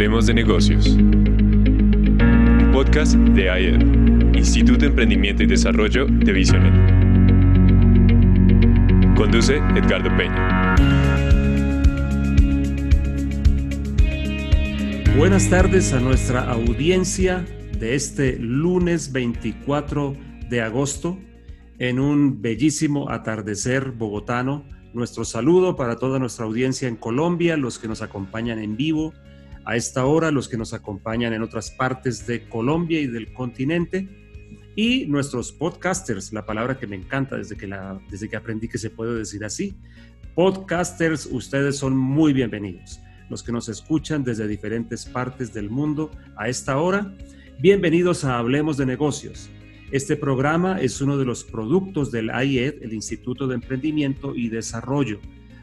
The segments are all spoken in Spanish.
Hablemos de negocios. Podcast de AED, Instituto de Emprendimiento y Desarrollo de Visionet. Conduce Edgardo Peña. Buenas tardes a nuestra audiencia de este lunes 24 de agosto en un bellísimo atardecer bogotano nuestro saludo para toda nuestra audiencia en Colombia, los que nos acompañan en vivo a esta hora, los que nos acompañan en otras partes de Colombia y del continente, y nuestros podcasters, la palabra que me encanta desde que, la, desde que aprendí que se puede decir así. Podcasters, ustedes son muy bienvenidos. Los que nos escuchan desde diferentes partes del mundo a esta hora, bienvenidos a Hablemos de Negocios este programa es uno de los productos del IED, el Instituto de Emprendimiento y Desarrollo.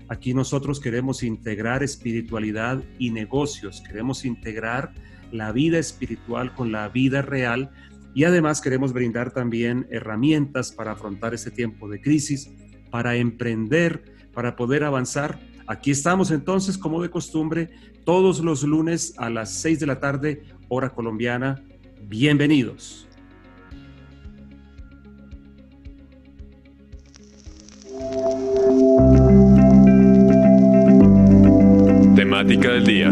Aquí nosotros queremos integrar espiritualidad y negocios, queremos integrar la vida espiritual con la vida real y además queremos brindar también herramientas para afrontar este tiempo de crisis, para emprender, para poder avanzar. Aquí estamos entonces, como de costumbre, todos los lunes a las 6 de la tarde, hora colombiana. Bienvenidos. Temática del día.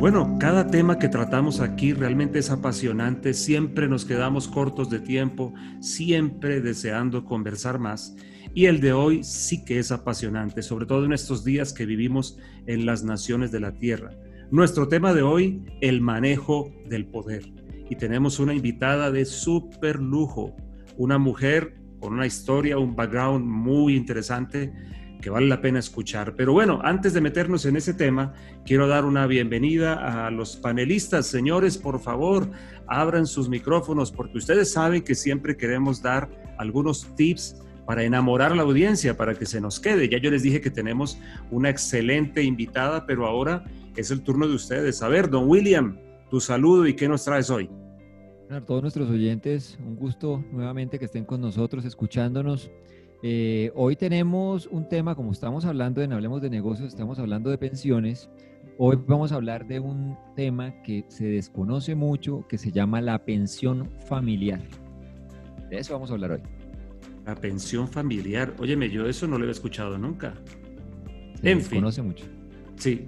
Bueno, cada tema que tratamos aquí realmente es apasionante, siempre nos quedamos cortos de tiempo, siempre deseando conversar más. Y el de hoy sí que es apasionante, sobre todo en estos días que vivimos en las naciones de la Tierra. Nuestro tema de hoy, el manejo del poder. Y tenemos una invitada de súper lujo, una mujer con una historia, un background muy interesante que vale la pena escuchar. Pero bueno, antes de meternos en ese tema, quiero dar una bienvenida a los panelistas. Señores, por favor, abran sus micrófonos porque ustedes saben que siempre queremos dar algunos tips para enamorar a la audiencia, para que se nos quede. Ya yo les dije que tenemos una excelente invitada, pero ahora es el turno de ustedes. A ver, don William, tu saludo y qué nos traes hoy. A todos nuestros oyentes, un gusto nuevamente que estén con nosotros, escuchándonos. Eh, hoy tenemos un tema, como estamos hablando en Hablemos de Negocios, estamos hablando de pensiones. Hoy vamos a hablar de un tema que se desconoce mucho, que se llama la pensión familiar. De eso vamos a hablar hoy. La pensión familiar. Óyeme, yo eso no lo había escuchado nunca. Se desconoce mucho. Sí,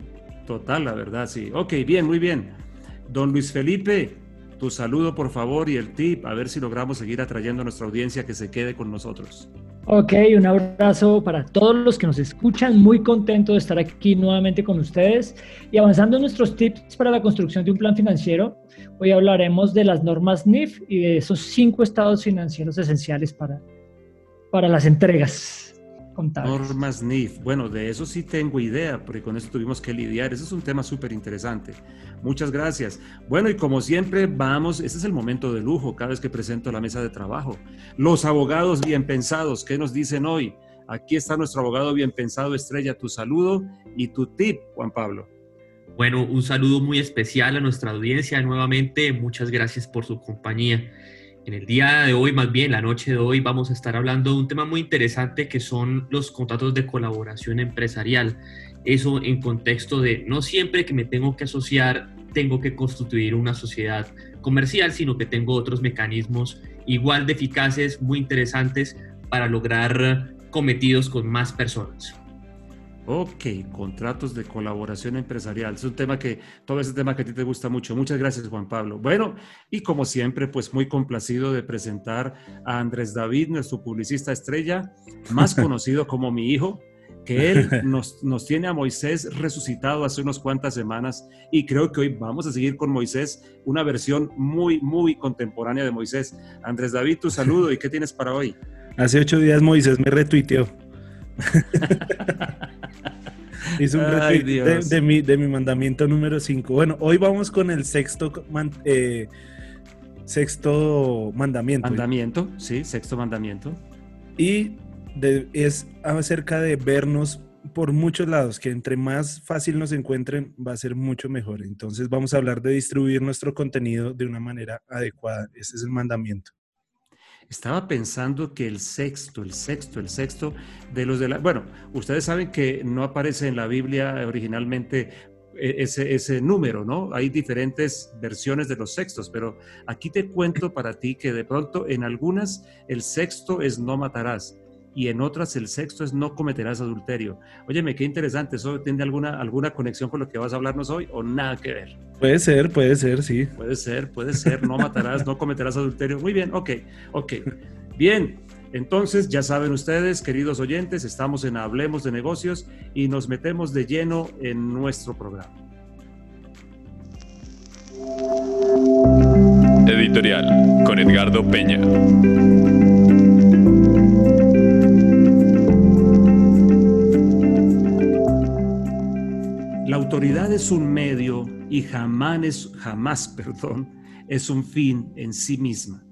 total, la verdad, sí. Ok, bien, muy bien. Don Luis Felipe, tu saludo, por favor, y el tip, a ver si logramos seguir atrayendo a nuestra audiencia que se quede con nosotros. Ok, un abrazo para todos los que nos escuchan. Muy contento de estar aquí nuevamente con ustedes y avanzando en nuestros tips para la construcción de un plan financiero. Hoy hablaremos de las normas NIF y de esos cinco estados financieros esenciales para, para las entregas. Normas NIF. Bueno, de eso sí tengo idea, porque con eso tuvimos que lidiar. Ese es un tema súper interesante. Muchas gracias. Bueno, y como siempre, vamos, este es el momento de lujo cada vez que presento la mesa de trabajo. Los abogados bien pensados, ¿qué nos dicen hoy? Aquí está nuestro abogado bien pensado, Estrella, tu saludo y tu tip, Juan Pablo. Bueno, un saludo muy especial a nuestra audiencia nuevamente. Muchas gracias por su compañía. En el día de hoy, más bien la noche de hoy, vamos a estar hablando de un tema muy interesante que son los contratos de colaboración empresarial. Eso en contexto de no siempre que me tengo que asociar, tengo que constituir una sociedad comercial, sino que tengo otros mecanismos igual de eficaces, muy interesantes para lograr cometidos con más personas. Ok, contratos de colaboración empresarial. Es un tema que, todo ese tema que a ti te gusta mucho. Muchas gracias, Juan Pablo. Bueno, y como siempre, pues muy complacido de presentar a Andrés David, nuestro publicista estrella, más conocido como mi hijo, que él nos, nos tiene a Moisés resucitado hace unas cuantas semanas y creo que hoy vamos a seguir con Moisés, una versión muy, muy contemporánea de Moisés. Andrés David, tu saludo y qué tienes para hoy. Hace ocho días Moisés me retuiteó. Hizo un retweet de, mi, de mi mandamiento número 5. Bueno, hoy vamos con el sexto, eh, sexto mandamiento. Mandamiento, sí, sexto mandamiento. Y es acerca de vernos por muchos lados, que entre más fácil nos encuentren va a ser mucho mejor. Entonces vamos a hablar de distribuir nuestro contenido de una manera adecuada. Ese es el mandamiento. Estaba pensando que el sexto, el sexto, el sexto de los de la... Bueno, ustedes saben que no aparece en la Biblia originalmente e, ese, ese número, ¿no? Hay diferentes versiones de los sextos, pero aquí te cuento para ti que de pronto en algunas el sexto es no matarás y en otras el sexto es no cometerás adulterio. Óyeme, qué interesante, ¿eso tiene alguna, alguna conexión con lo que vas a hablarnos hoy o nada que ver? Puede ser, puede ser, sí. Puede ser, puede ser, no matarás, no cometerás adulterio. Muy bien, ok, ok. Bien, entonces ya saben ustedes, queridos oyentes, estamos en Hablemos de Negocios y nos metemos de lleno en nuestro programa. Editorial con Edgardo Peña. Autoridad es un medio y jamás, es, jamás perdón, es un fin en sí misma.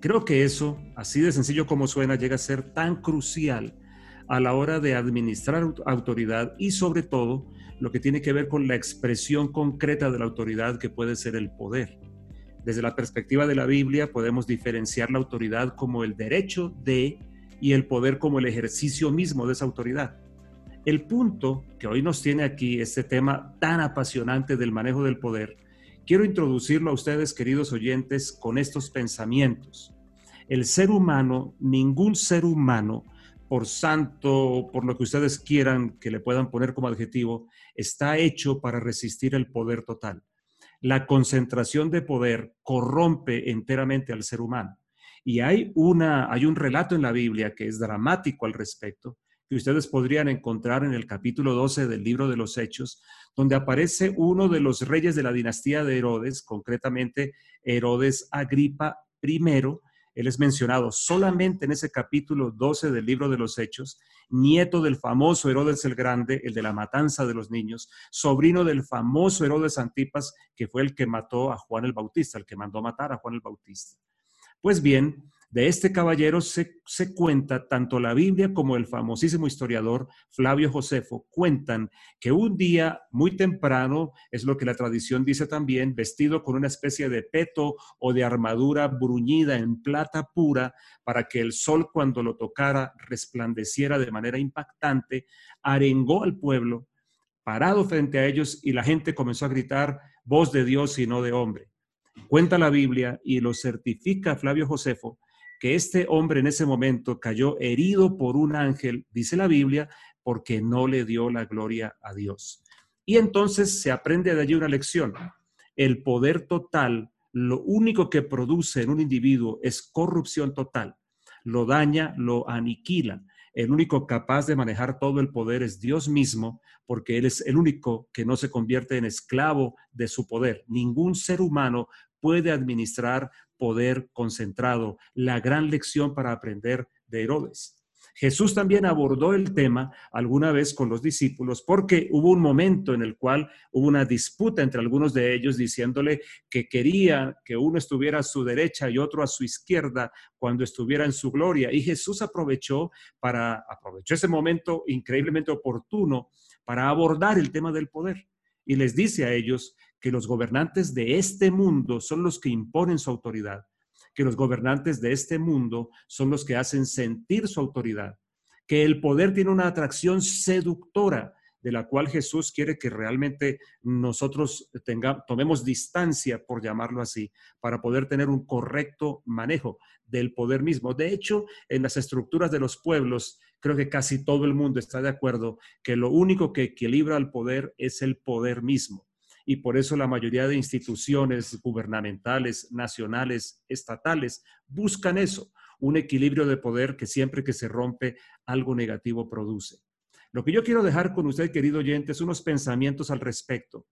Creo que eso, así de sencillo como suena, llega a ser tan crucial a la hora de administrar autoridad y sobre todo lo que tiene que ver con la expresión concreta de la autoridad que puede ser el poder. Desde la perspectiva de la Biblia podemos diferenciar la autoridad como el derecho de y el poder como el ejercicio mismo de esa autoridad. El punto que hoy nos tiene aquí, este tema tan apasionante del manejo del poder, quiero introducirlo a ustedes, queridos oyentes, con estos pensamientos. El ser humano, ningún ser humano, por santo, por lo que ustedes quieran que le puedan poner como adjetivo, está hecho para resistir el poder total. La concentración de poder corrompe enteramente al ser humano. Y hay, una, hay un relato en la Biblia que es dramático al respecto, que ustedes podrían encontrar en el capítulo 12 del libro de los Hechos, donde aparece uno de los reyes de la dinastía de Herodes, concretamente Herodes Agripa I. Él es mencionado solamente en ese capítulo 12 del libro de los Hechos, nieto del famoso Herodes el Grande, el de la matanza de los niños, sobrino del famoso Herodes Antipas, que fue el que mató a Juan el Bautista, el que mandó matar a Juan el Bautista. Pues bien, de este caballero se, cuenta, tanto la Biblia como el famosísimo historiador Flavio Josefo cuentan que un día muy temprano, es lo que la tradición dice también, vestido con una especie de peto o de armadura bruñida en plata pura, para que el sol cuando lo tocara resplandeciera de manera impactante, arengó al pueblo, parado frente a ellos y la gente comenzó a gritar, voz de Dios y no de hombre. Cuenta la Biblia y lo certifica Flavio Josefo que este hombre en ese momento cayó herido por un ángel, dice la Biblia, porque no le dio la gloria a Dios. Y entonces se aprende de allí una lección. El poder total, lo único que produce en un individuo es corrupción total. Lo daña, lo aniquila. El único capaz de manejar todo el poder es Dios mismo, porque Él es el único que no se convierte en esclavo de su poder. Ningún ser humano puede administrar poder concentrado, la gran lección para aprender de Herodes. Jesús también abordó el tema alguna vez con los discípulos porque hubo un momento en el cual hubo una disputa entre algunos de ellos diciéndole que quería que uno estuviera a su derecha y otro a su izquierda cuando estuviera en su gloria. Y Jesús aprovechó para aprovechó ese momento increíblemente oportuno para abordar el tema del poder y les dice a ellos que los gobernantes de este mundo son los que imponen su autoridad, que los gobernantes de este mundo son los que hacen sentir su autoridad, que el poder tiene una atracción seductora de la cual Jesús quiere que realmente nosotros tomemos distancia, por llamarlo así, para poder tener un correcto manejo del poder mismo. De hecho, en las estructuras de los pueblos, creo que casi todo el mundo está de acuerdo que lo único que equilibra al poder es el poder mismo y por eso la mayoría de instituciones gubernamentales, nacionales, estatales, buscan eso, un equilibrio de poder que siempre que se rompe algo negativo produce. Lo que yo quiero dejar con usted, querido oyente, es unos pensamientos al respecto.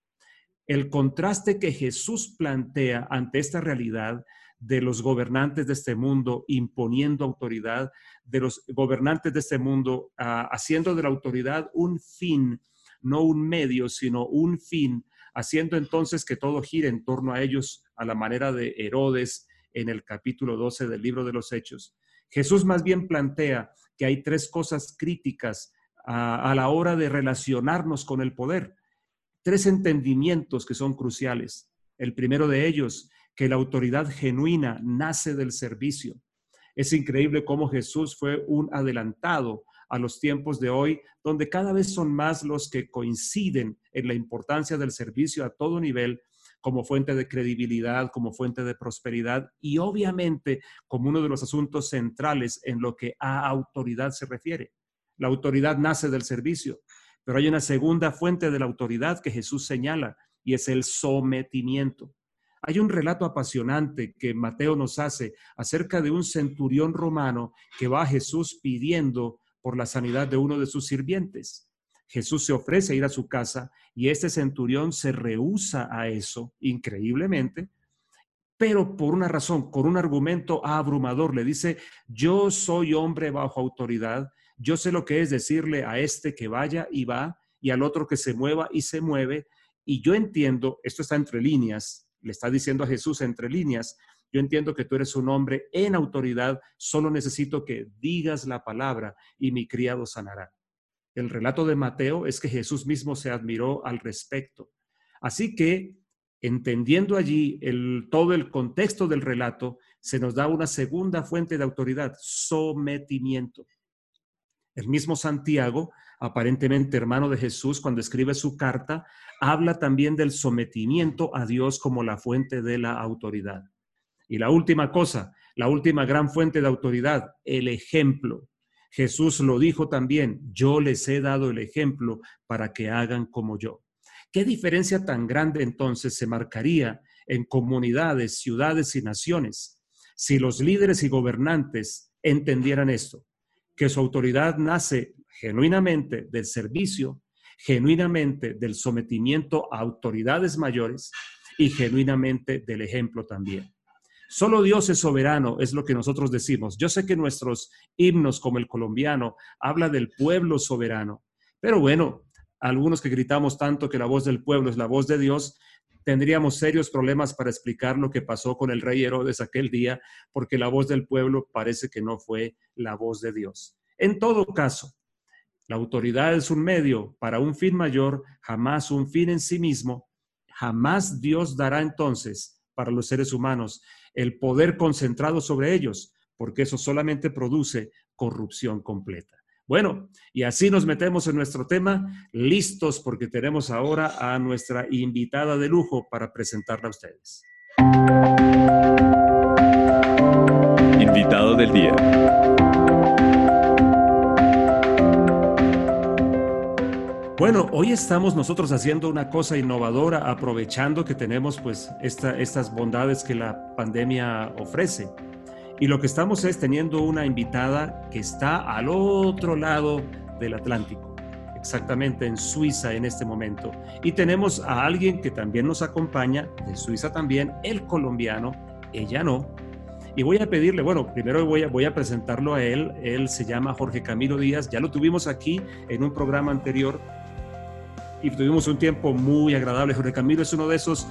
El contraste que Jesús plantea ante esta realidad de los gobernantes de este mundo imponiendo autoridad, de los gobernantes de este mundo ah, haciendo de la autoridad un fin, no un medio, sino un fin haciendo entonces que todo gire en torno a ellos a la manera de Herodes en el capítulo 12 del libro de los Hechos. Jesús más bien plantea que hay tres cosas críticas a, la hora de relacionarnos con el poder, tres entendimientos que son cruciales. El primero de ellos, que la autoridad genuina nace del servicio. Es increíble cómo Jesús fue un adelantado a los tiempos de hoy, donde cada vez son más los que coinciden en la importancia del servicio a todo nivel como fuente de credibilidad, como fuente de prosperidad y obviamente como uno de los asuntos centrales en lo que a autoridad se refiere. La autoridad nace del servicio, pero hay una segunda fuente de la autoridad que Jesús señala y es el sometimiento. Hay un relato apasionante que Mateo nos hace acerca de un centurión romano que va a Jesús pidiendo por la sanidad de uno de sus sirvientes. Jesús se ofrece a ir a su casa y este centurión se rehúsa a eso, increíblemente, pero por una razón, con un argumento abrumador, le dice, yo soy hombre bajo autoridad, yo sé lo que es decirle a este que vaya y va, y al otro que se mueva y se mueve, y yo entiendo, esto está entre líneas, le está diciendo a Jesús entre líneas, yo entiendo que tú eres un hombre en autoridad, solo necesito que digas la palabra y mi criado sanará. El relato de Mateo es que Jesús mismo se admiró al respecto. Así que, entendiendo allí todo el contexto del relato, se nos da una segunda fuente de autoridad, sometimiento. El mismo Santiago, aparentemente hermano de Jesús, cuando escribe su carta, habla también del sometimiento a Dios como la fuente de la autoridad. Y la última cosa, la última gran fuente de autoridad, el ejemplo. Jesús lo dijo también, yo les he dado el ejemplo para que hagan como yo. ¿Qué diferencia tan grande entonces se marcaría en comunidades, ciudades y naciones si los líderes y gobernantes entendieran esto? Que su autoridad nace genuinamente del servicio, genuinamente del sometimiento a autoridades mayores y genuinamente del ejemplo también. Solo Dios es soberano, es lo que nosotros decimos. Yo sé que nuestros himnos, como el colombiano, habla del pueblo soberano, pero bueno, algunos que gritamos tanto que la voz del pueblo es la voz de Dios, tendríamos serios problemas para explicar lo que pasó con el rey Herodes aquel día, porque la voz del pueblo parece que no fue la voz de Dios. En todo caso, la autoridad es un medio para un fin mayor, jamás un fin en sí mismo. Jamás Dios dará entonces para los seres humanos el poder concentrado sobre ellos, porque eso solamente produce corrupción completa. Bueno, y así nos metemos en nuestro tema, listos porque tenemos ahora a nuestra invitada de lujo para presentarla a ustedes. Invitado del día. Bueno, hoy estamos nosotros haciendo una cosa innovadora, aprovechando que tenemos pues estas bondades que la pandemia ofrece. Y lo que estamos es teniendo una invitada que está al otro lado del Atlántico, exactamente en Suiza en este momento. Y tenemos a alguien que también nos acompaña, de Suiza también, el colombiano, ella no. Y voy a pedirle, bueno, primero voy a, voy a presentarlo a él. Él se llama Jorge Camilo Díaz, ya lo tuvimos aquí en un programa anterior y tuvimos un tiempo muy agradable. Jorge Camilo es uno de esos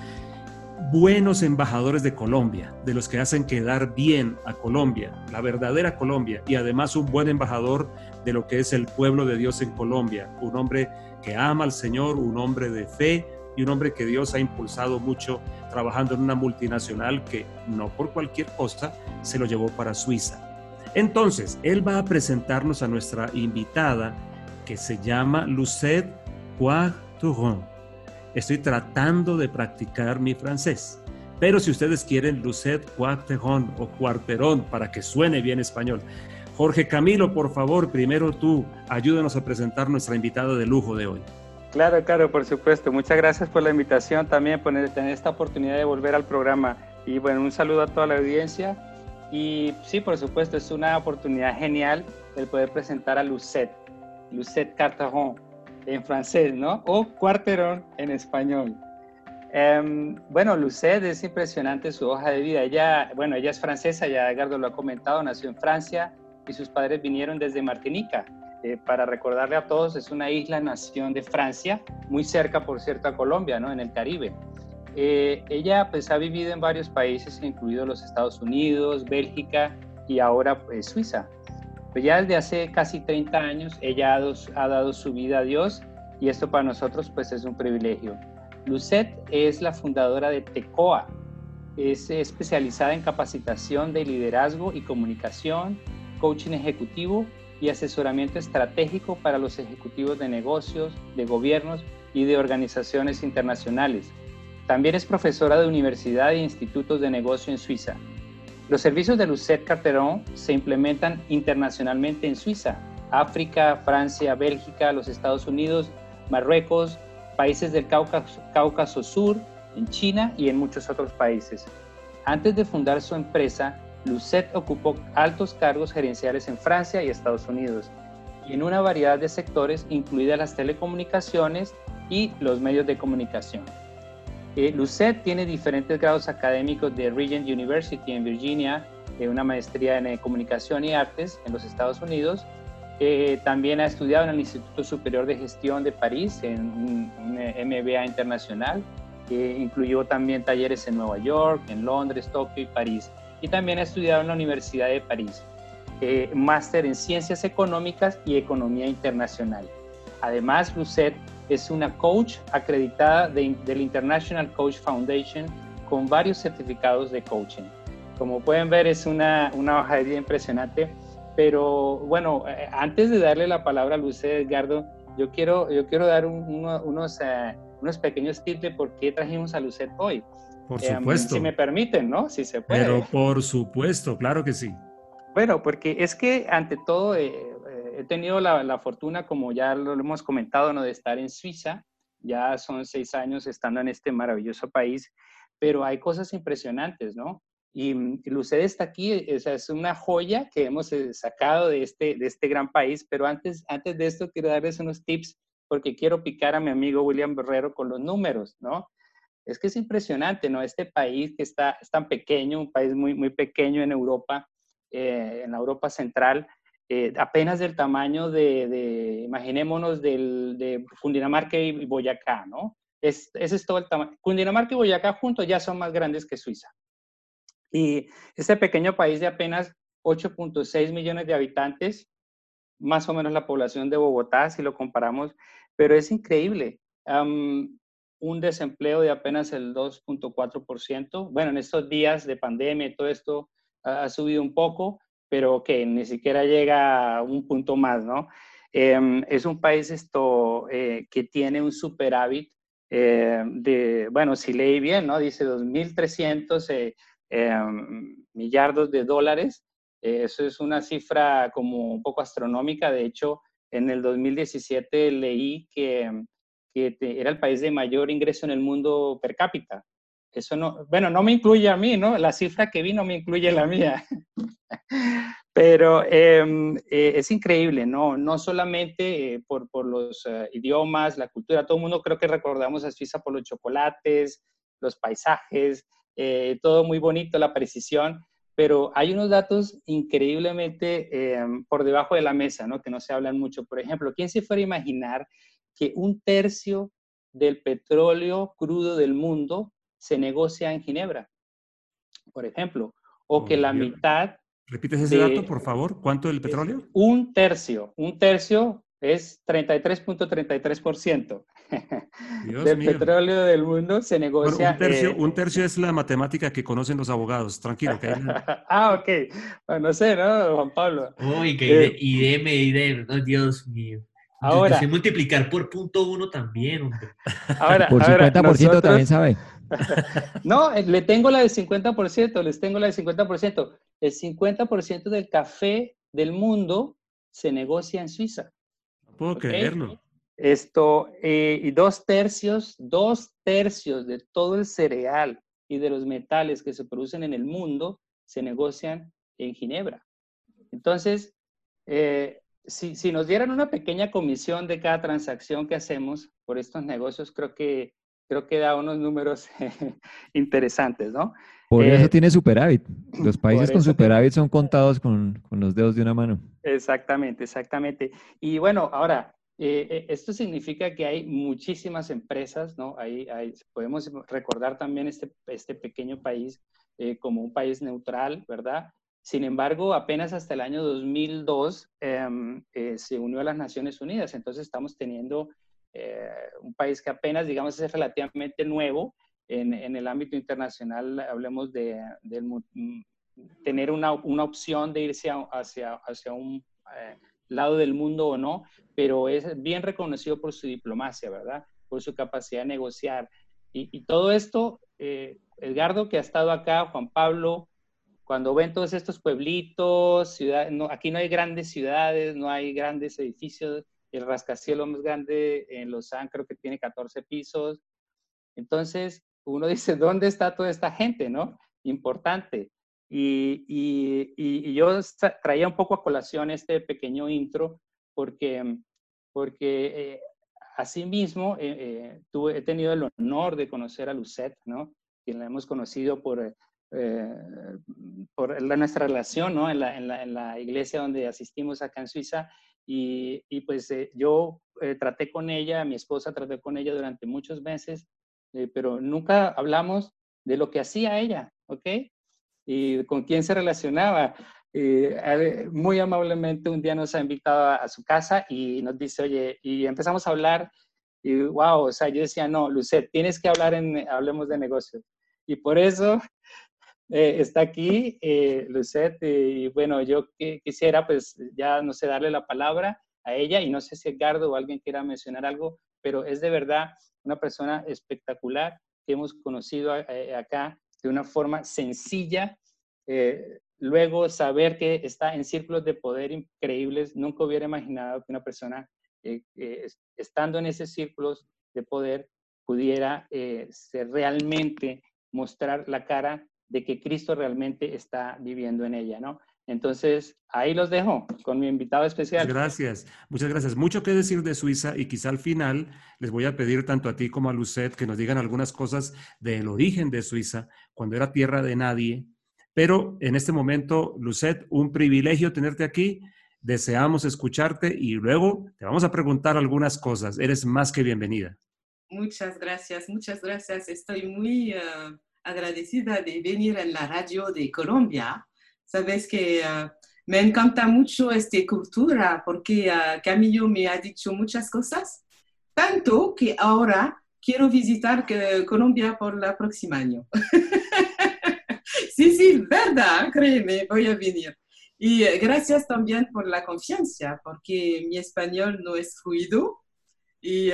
buenos embajadores de Colombia, de los que hacen quedar bien a Colombia, la verdadera Colombia, y además un buen embajador de lo que es el pueblo de Dios en Colombia, un hombre que ama al Señor, un hombre de fe y un hombre que Dios ha impulsado mucho trabajando en una multinacional que no por cualquier cosa se lo llevó para Suiza. Entonces, él va a presentarnos a nuestra invitada que se llama Lucette Poir Estoy tratando de practicar mi francés. Pero si ustedes quieren Lucet Cuarterón o Cuarterón para que suene bien español. Jorge Camilo, por favor, primero tú, ayúdanos a presentar nuestra invitada de lujo de hoy. Claro, claro, por supuesto. Muchas gracias por la invitación también, por tener esta oportunidad de volver al programa. Y bueno, un saludo a toda la audiencia. Y sí, por supuesto, es una oportunidad genial el poder presentar a Lucet, Lucet Carterón en francés, ¿no? O cuarterón en español. Em, bueno, Lucet es impresionante su hoja de vida. Ella, bueno, ella es francesa, ya Edgardo lo ha comentado, nació en Francia y sus padres vinieron desde Martinica. Eh, para recordarle a todos, es una isla nación de Francia, muy cerca, por cierto, a Colombia, ¿no? En el Caribe. Eh, ella pues ha vivido en varios países, incluidos los Estados Unidos, Bélgica y ahora pues, Suiza. Pues ya desde hace casi 30 años ella ha, dado su vida a Dios y esto para nosotros pues es un privilegio. Lucet es la fundadora de TECOA. es especializada en capacitación de liderazgo y comunicación, coaching ejecutivo y asesoramiento estratégico para los ejecutivos de negocios, de gobiernos y de organizaciones internacionales. También es profesora de universidad e institutos de negocio en Suiza. Los servicios de Lucette Carteron se implementan internacionalmente en Suiza, África, Francia, Bélgica, los Estados Unidos, Marruecos, países del Cáucaso, Cáucaso Sur, en China y en muchos otros países. Antes de fundar su empresa, Lucette ocupó altos cargos gerenciales en Francia y Estados Unidos y en una variedad de sectores, incluidas las telecomunicaciones y los medios de comunicación. Eh, Lucette tiene diferentes grados académicos de Regent University en Virginia, eh, una maestría en eh, comunicación y artes en los Estados Unidos. Eh, también ha estudiado en el Instituto Superior de Gestión de París, en un, un MBA internacional. incluyó también talleres en Nueva York, en Londres, Tokio y París. Y también ha estudiado en la Universidad de París. máster en Ciencias Económicas y Economía Internacional. Además, Lucette es una coach acreditada del International Coach Foundation con varios certificados de coaching. Como pueden ver, es una, una hoja de vida impresionante. Pero bueno, eh, antes de darle la palabra a Luce Edgardo, yo quiero, yo quiero dar unos, uh, unos pequeños tips de por qué trajimos a Lucet hoy. Por eh, supuesto. si me permiten, ¿no? Si se puede. Pero por supuesto, claro que sí. Bueno, porque es que ante todo eh, he tenido la, fortuna, como ya lo hemos comentado, ¿no? de estar en Suiza. Ya son seis años estando en este maravilloso país, pero hay cosas impresionantes, ¿no? Y, y está aquí, es una joya que hemos eh, sacado de este, de este gran país, pero antes, antes de esto quiero darles unos tips porque quiero picar a mi amigo William Berrero con los números, ¿no? Es que es impresionante, ¿no? Este país que está es tan pequeño, un país muy, muy pequeño en Europa, eh, en la Europa central, eh, apenas del tamaño de, de imaginémonos, del, de Cundinamarca y Boyacá, ¿no? Es, ese es todo el tamaño. Cundinamarca y Boyacá juntos ya son más grandes que Suiza. Y este pequeño país de apenas 8.6 millones de habitantes, más o menos la población de Bogotá, si lo comparamos, pero es increíble. un desempleo de apenas el 2.4%. Bueno, en estos días de pandemia todo esto ha, subido un poco, pero que ni siquiera llega a un punto más, ¿no? Em, es un país esto eh, que tiene un superávit eh, de, bueno, si leí bien, ¿no? Dice 2.300 eh, Em, millardos de dólares. eso es una cifra como un poco astronómica. De hecho, en el 2017 leí que, que era el país de mayor ingreso en el mundo per cápita. Eso no, bueno, no me incluye a mí, ¿no? La cifra que vi no me incluye la mía. Pero em, eh, es increíble, ¿no? No solamente eh, por, por, los uh, idiomas, la cultura, todo el mundo creo que recordamos a Suiza por los chocolates, los paisajes, eh, todo muy bonito, la precisión, pero hay unos datos increíblemente eh, por debajo de la mesa, ¿no? Que no se hablan mucho. Por ejemplo, ¿quién se fuera a imaginar que un tercio del petróleo crudo del mundo se negocia en Ginebra? Por ejemplo, o que la mitad... ¿Repites ese dato, por favor? ¿Cuánto del petróleo? Un tercio, un tercio es 33.33%. del petróleo del mundo se negocia. un, tercio, eh, un, tercio, es la matemática que conocen los abogados, tranquilo. Que ah, ok. Bueno, no sé, ¿no, Juan Pablo? Uy, que eh, IDM, IDM, oh, Dios mío. Ahora. Multiplicar por punto uno también, hombre. Ahora, por 50% también sabe. no, eh, le tengo la del 50%, les tengo la del 50%. El 50% del café del mundo se negocia en Suiza. No puedo creerlo. Esto, eh, y dos tercios, dos tercios de todo el cereal y de los metales que se producen en el mundo se negocian en Ginebra. Entonces, eh, si, si, nos dieran una pequeña comisión de cada transacción que hacemos por estos negocios, creo que, creo que da unos números interesantes, ¿no? Por eso eh, tiene superávit. Los países con superávit son contados con, con, los dedos de una mano. Exactamente, exactamente. Y bueno, ahora, eh, eh, esto significa que hay muchísimas empresas, ¿no? Hay, podemos recordar también este, este pequeño país eh, como un país neutral, ¿verdad? Sin embargo, apenas hasta el año 2002 em, se unió a las Naciones Unidas, entonces estamos teniendo un país que apenas, digamos, es relativamente nuevo en, en el ámbito internacional hablemos de, tener una, una, opción de irse hacia, hacia un eh, lado del mundo o no, pero es bien reconocido por su diplomacia, ¿verdad? Por su capacidad de negociar. Y, y todo esto, eh, Edgardo, que ha estado acá, Juan Pablo, cuando ven todos estos pueblitos, no, aquí no hay grandes ciudades, no hay grandes edificios, el rascacielos más grande en Lausanne creo que tiene 14 pisos. Entonces, uno dice, ¿dónde está toda esta gente, no? Importante. Y, y, y, yo traía un poco a colación este pequeño intro porque, porque eh, asimismo eh, eh, tuve, he tenido el honor de conocer a Lucette, ¿no? Quien la hemos conocido por, por la, nuestra relación, ¿no? En la, en, la, en la, iglesia donde asistimos acá en Suiza. Y, y pues yo traté con ella, mi esposa traté con ella durante muchos meses, pero nunca hablamos de lo que hacía ella, ¿ok? y con quién se relacionaba. Eh, muy amablemente un día nos ha invitado a, su casa y nos dice, oye, y empezamos a hablar y wow, o sea, yo decía, no, Lucet, tienes que hablar en, hablemos de negocios. Y por eso eh, está aquí eh, Lucet y bueno, yo quisiera pues ya, no sé, darle la palabra a ella y no sé si Edgardo o alguien quiera mencionar algo, pero es de verdad una persona espectacular que hemos conocido eh, acá de una forma sencilla. Eh, luego, saber que está en círculos de poder increíbles. Nunca hubiera imaginado que una persona, eh, eh, estando en esos círculos de poder, pudiera ser realmente mostrar la cara de que Cristo realmente está viviendo en ella, ¿no? Entonces, ahí los dejo con mi invitado especial. Gracias, muchas gracias. Mucho que decir de Suiza y quizá al final les voy a pedir tanto a ti como a Lucet que nos digan algunas cosas del origen de Suiza, cuando era tierra de nadie. Pero en este momento, Lucet, un privilegio tenerte aquí. Deseamos escucharte y luego te vamos a preguntar algunas cosas. Eres más que bienvenida. Muchas gracias, muchas gracias. Estoy muy uh, agradecida de venir en la radio de Colombia Sabes que uh, me encanta mucho esta cultura porque uh, Camillo me ha dicho muchas cosas, tanto que ahora quiero visitar Colombia por el próximo año. sí, sí, verdad, créeme, voy a venir. Y gracias también por la confianza, porque mi español no es fluido, y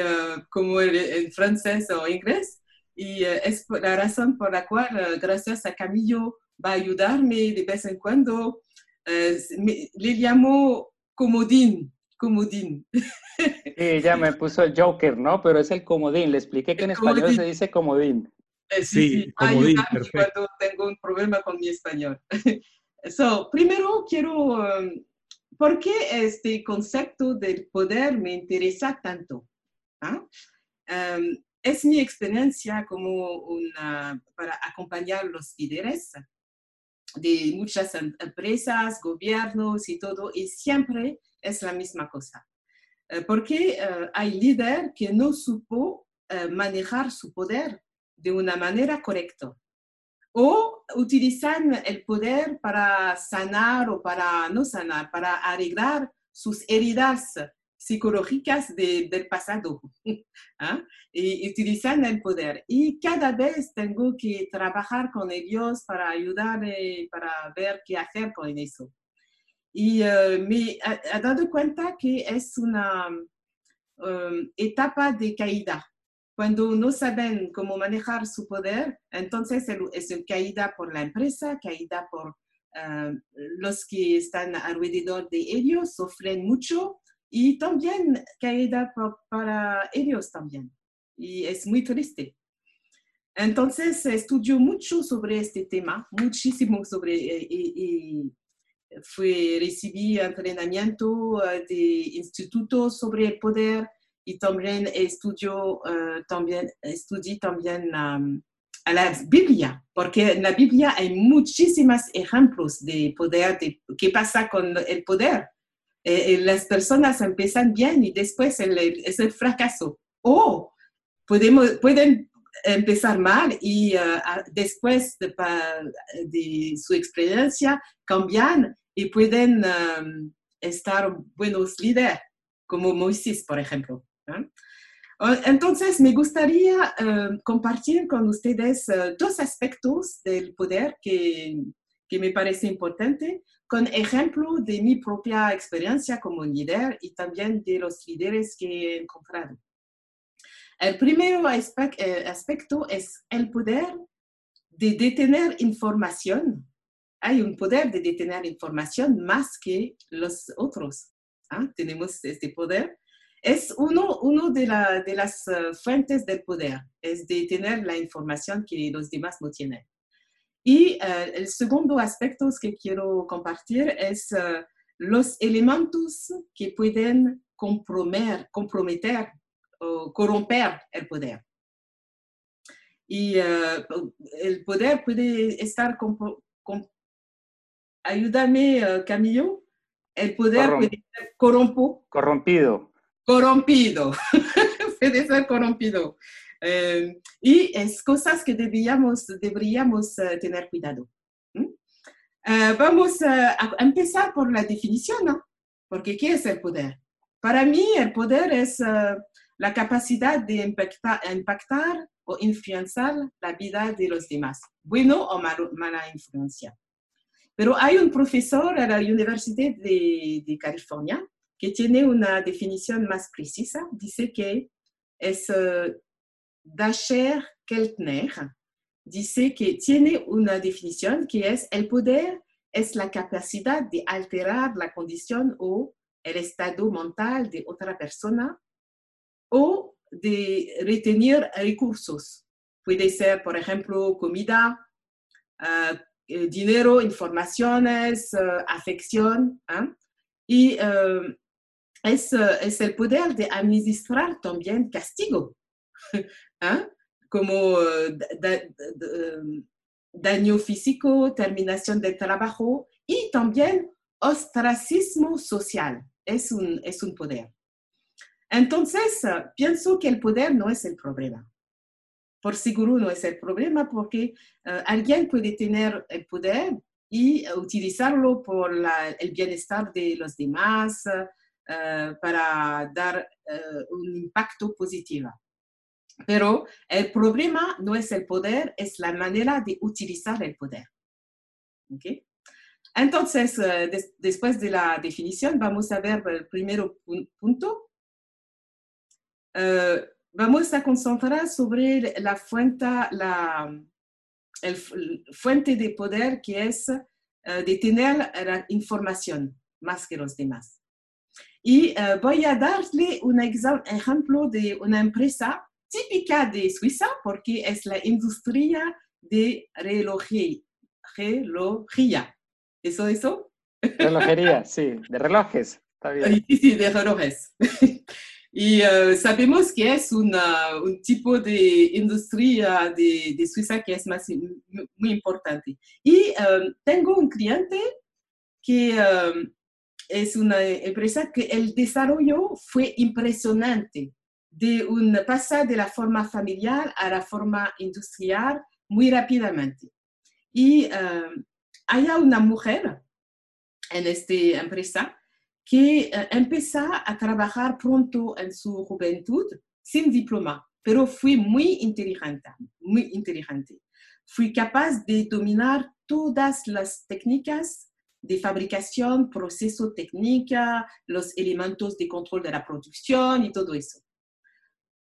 como en francés o inglés, y es la razón por la cual, gracias a Camillo, va a ayudarme de vez en cuando. Eh, le llamo comodín, comodín. Sí, ya me puso el Joker, ¿no? Pero es el comodín. Le expliqué que en español se dice comodín. Eh, sí, sí, comodín, perfecto. cuando tengo un problema con mi español. so, primero quiero, um, ¿por qué este concepto del poder me interesa tanto? ¿Ah? Um, es mi experiencia como una, para acompañar los líderes de muchas em, empresas, gobiernos y todo, y siempre es la misma cosa. Eh, porque eh, hay líder que no supo eh, manejar su poder de una manera correcta. O utilizan el poder para sanar o para no sanar, para arreglar sus heridas psicológicas del pasado ¿ah? y utilizan el poder. Y cada vez tengo que trabajar con ellos para ayudar, para ver qué hacer con eso. Y uh, me he dado cuenta que es una um, etapa de caída. Cuando no saben cómo manejar su poder, entonces es una caída por la empresa, caída por uh, los que están alrededor de ellos, sufren mucho y también caída para ellos también. Y es muy triste. Entonces, estudio mucho sobre este tema, muchísimo sobre, eh, y, fui, recibí entrenamiento eh, de institutos sobre el poder y también estudio, uh, también, estudié también a la Biblia, porque en la Biblia hay muchísimos ejemplos de poder, de qué pasa con el poder eh, eh, las personas empiezan bien y después es el fracaso. O podemos, pueden empezar mal y uh, después de, su experiencia cambian y pueden um, estar buenos líderes, como Moisés, por ejemplo. Entonces, me gustaría eh, compartir con ustedes eh, dos aspectos del poder que, que me parece importante, con ejemplo de mi propia experiencia como líder y también de los líderes que he encontrado. El primer eh, aspecto es el poder de detener información. Hay un poder de detener información más que los otros. ¿ah? Tenemos este poder. Es uno, uno de, de las eh, fuentes del poder, es detener la información que los demás no tienen. Y eh, el segundo aspecto que quiero compartir es los elementos que pueden comprometer, comprometer corromper el poder. Y eh, el poder puede estar, con, ayúdame uh, Camillo, el poder puede ser corrompo, corrompido. Corrompido, puede ser corrompido. Eh, y es cosas que deberíamos, deberíamos tener cuidado. vamos a empezar por la definición, ¿no? Porque ¿qué es el poder? Para mí, el poder es la capacidad de impactar, o influenciar la vida de los demás, bueno o mala influencia. Pero hay un profesor a la Universidad de, de California que tiene una definición más precisa. Dice que es uh, Dasher Keltner. Dice que tiene una definición que es el poder es la capacidad de alterar la condición o el estado mental de otra persona o de retener recursos. Puede ser, por ejemplo, comida, ah, eh, dinero, informaciones, ah, afección. ¿ah? Y es, es, el poder de administrar también castigo, como daño físico, terminación del trabajo y también ostracismo social. Es un, es un poder. Entonces, ah, pienso que el poder no es el problema. Por seguro no es el problema porque ah, alguien puede tener el poder y utilizarlo por el bienestar de los demás ah, para dar un impacto positivo. Pero el problema no es el poder, es la manera de utilizar el poder. Entonces, después de la definición, vamos a ver el primer punto, eh, vamos a concentrar sobre la fuente, la fuente de poder que es uh, de tener la información más que los demás. Y voy a darle un ejemplo de una empresa típica de Suiza porque es la industria de relojería. Relojía. ¿Eso, eso? Relojería, sí, de relojes. Está bien. Sí, sí, de relojes. Y uh, sabemos que es una, un tipo de industria de, de, Suiza que es más, muy importante. Y um, tengo un cliente que um, es una empresa que el desarrollo fue impresionante, de un pasar de la forma familiar a la forma industrial muy rápidamente. Y um, hay una mujer en esta empresa que eh, empezó a trabajar pronto en su juventud sin diploma, pero fue muy inteligente, muy inteligente. Fui capaz de dominar todas las técnicas de fabricación, proceso técnica, los elementos de control de la producción y todo eso.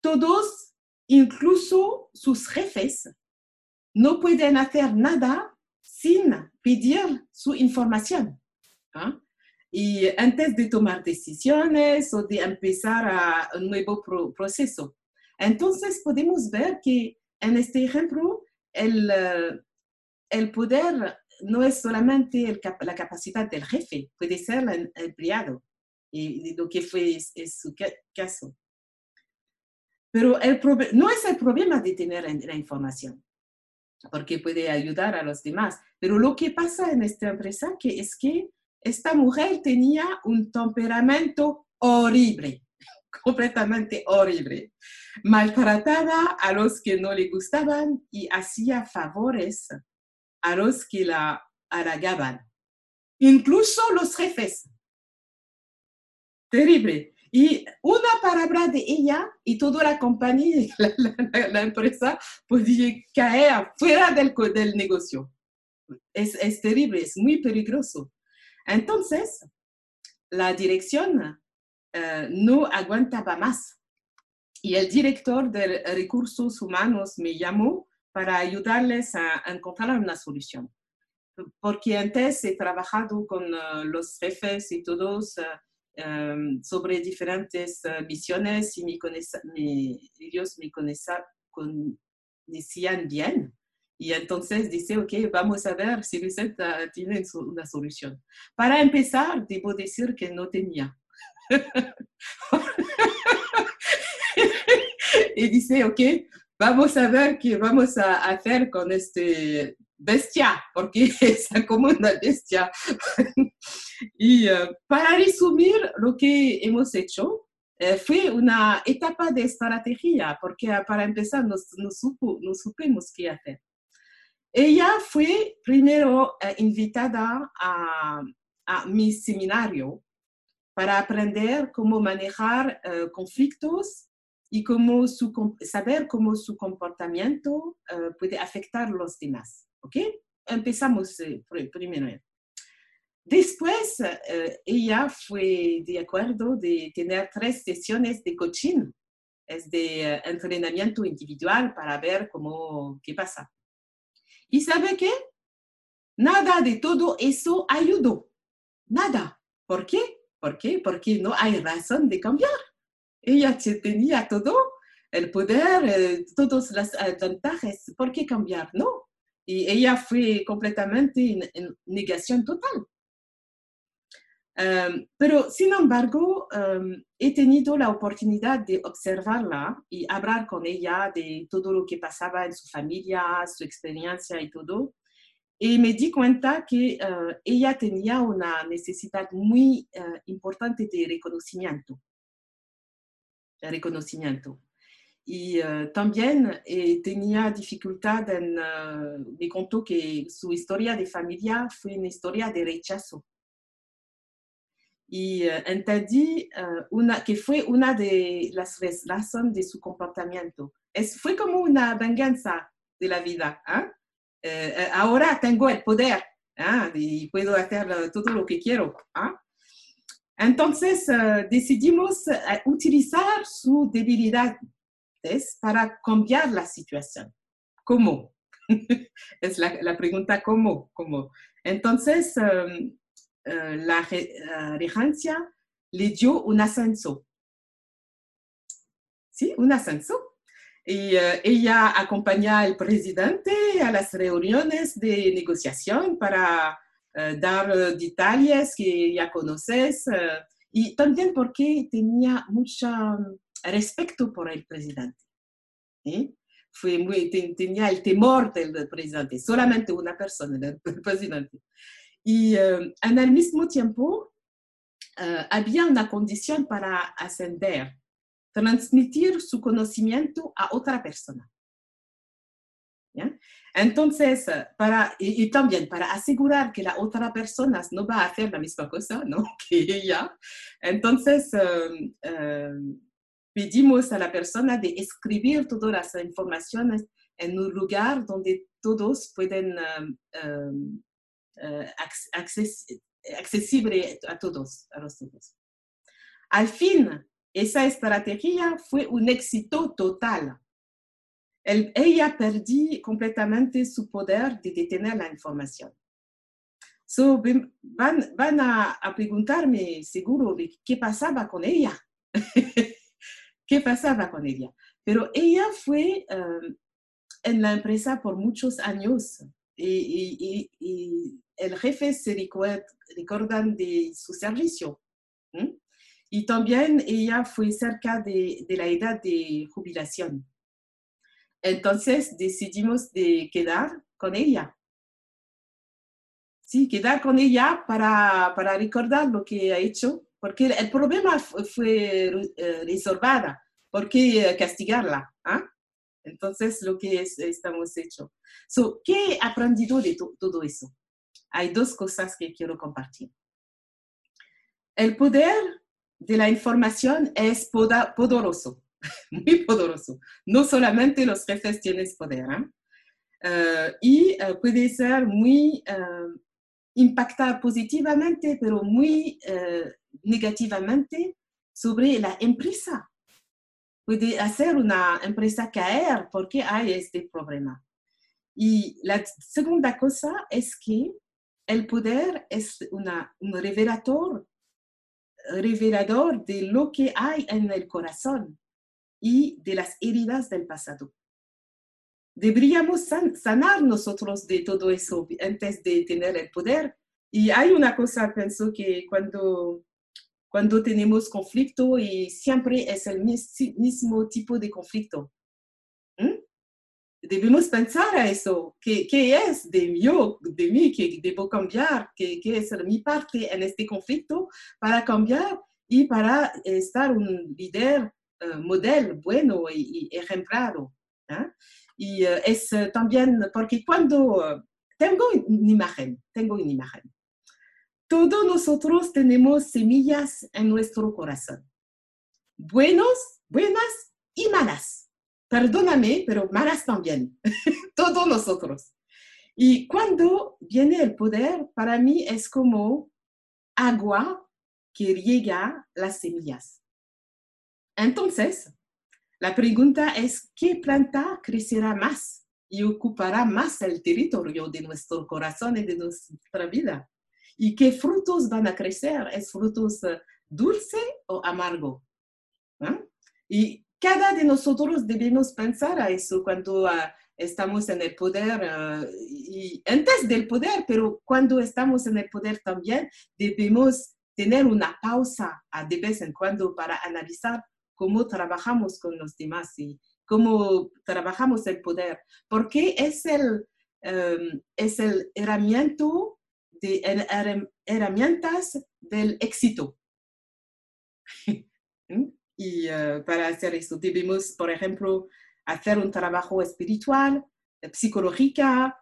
Todos, incluso sus jefes, no pueden hacer nada sin pedir su información. ¿ah? y antes de tomar decisiones o de empezar a un nuevo proceso. Entonces podemos ver que en este ejemplo el, el poder no es solamente la capacidad del jefe, puede ser el empleado, y lo que fue su caso. Pero el no es el problema de tener la información, porque puede ayudar a los demás, pero lo que pasa en esta empresa que es que esta mujer tenía un temperamento horrible, completamente horrible. Maltrataba a los que no le gustaban y hacía favores a los que la halagaban, incluso los jefes. Terrible. Y una palabra de ella y toda la compañía, la, empresa, podía caer fuera del, del negocio. Es, es, terrible, es muy peligroso. Entonces, la dirección eh, no aguantaba más. Y el director de recursos humanos me llamó para ayudarles a encontrar una solución. Porque antes he trabajado con uh, los jefes y todos uh, um, sobre diferentes uh, misiones y me me, ellos me conocían bien. Y entonces dice, ok, vamos a ver si Vicente tiene una solución. Para empezar, debo decir que no tenía. y dice, ok, vamos a ver qué vamos a hacer con este bestia, porque es como una bestia. y uh, para resumir lo que hemos hecho, eh, fue una etapa de estrategia, porque uh, para empezar no, supimos qué hacer. Ella fue primero uh, invitada a, mi seminario para aprender cómo manejar conflictos y cómo su, saber cómo su comportamiento puede afectar a los demás. ¿Ok? Empezamos eh, primero. Después, uh, ella fue de acuerdo de tener tres sesiones de coaching, es de uh, entrenamiento individual para ver cómo, qué pasa. ¿Y sabe qué? Nada de todo eso ayudó. Nada. ¿Por qué? ¿Por qué? Porque no hay razón de cambiar ella tenía todo, el poder, eh, todos los ventajas, ¿por qué cambiar? No. Y ella fue completamente en, negación total. Um, pero, sin embargo, um, he tenido la oportunidad de observarla y hablar con ella de todo lo que pasaba en su familia, su experiencia y todo. Y me di cuenta que uh, ella tenía una necesidad muy uh, importante de reconocimiento reconocimiento. Y uh, también eh, tenía dificultad en, uh, me contó que su historia de familia fue una historia de rechazo. Y uh, entendí una, que fue una de las razones de su comportamiento. Es, fue como una venganza de la vida. ¿eh? ahora tengo el poder ¿eh? y puedo hacer todo lo que quiero. ¿eh? Entonces uh, decidimos utilizar sus para cambiar la situación. ¿Cómo? es la, pregunta ¿cómo? ¿Cómo? Entonces um, uh, la regencia le dio un ascenso. ¿Sí? Un ascenso. Y ella acompaña al presidente a las reuniones de negociación para eh, dar eh, detalles que ya conoces eh, y también porque tenía mucho mm, respeto por el presidente. Fue muy, tenía el temor del presidente, solamente una persona, el presidente. Y en el mismo tiempo había una condición para ascender, transmitir su conocimiento a otra persona. Entonces, eh, para, y, también para asegurar que la otra persona no va a hacer la misma cosa ¿no? que ella, entonces em, pedimos a la persona de escribir todas las informaciones en un lugar donde todos pueden um, accesible a todos, a todos. Al fin, esa estrategia fue un éxito total ella perdió completamente su poder de detener la información. So, van, van a, preguntarme seguro qué pasaba con ella. ¿Qué pasaba con ella? Pero ella fue um, en la empresa por muchos años y, el jefe se recuerda, de su servicio. Y también ella fue cerca de, la edad de jubilación. Entonces decidimos de quedar con ella. Sí, quedar con ella para, para recordar lo que ha hecho, porque el problema fue eh, resolvado. ¿Por qué castigarla? ¿ah? Entonces, lo que es, estamos hecho. So, ¿Qué he aprendido de todo eso? Hay dos cosas que quiero compartir. El poder de la información es poderoso, muy poderoso. No solamente los jefes tienen poder, ¿eh? Eh, y eh, puede ser muy impactar positivamente, pero muy negativamente sobre la empresa. Puede hacer una empresa caer porque hay este problema. Y la segunda cosa es que el poder es una, un revelador, revelador de lo que hay en el corazón y de las heridas del pasado. Deberíamos sanar nosotros de todo eso antes de tener el poder. Y hay una cosa, pienso que cuando, cuando tenemos conflicto y siempre es el mismo tipo de conflicto debemos pensar a eso, ¿qué, es de, yo, de mí que debo cambiar? ¿Qué, ¿Qué, es mi parte en este conflicto para cambiar y para estar un líder uh, modelo bueno y, y? ¿eh? Y uh, es uh, también porque cuando tengo una imagen, tengo una imagen. Todos nosotros tenemos semillas en nuestro corazón, buenos, buenas y malas perdóname, pero malas también, todos nosotros. Y cuando viene el poder, para mí es como agua que riega las semillas. Entonces, la pregunta es, ¿qué planta crecerá más y ocupará más el territorio de nuestro corazón y de nuestra vida? ¿Y qué frutos van a crecer? ¿Es frutos eh, dulce o amargo? ¿Eh? Y cada de nosotros debemos pensar a eso cuando ah, estamos en el poder ah, y antes del poder, pero cuando estamos en el poder también debemos tener una pausa ah, de vez en cuando para analizar cómo trabajamos con los demás y cómo trabajamos el poder, porque es el, em, es el herramienta de herramientas del éxito. ¿Mm? Y uh, para hacer eso debemos, por ejemplo, hacer un trabajo espiritual, psicológica,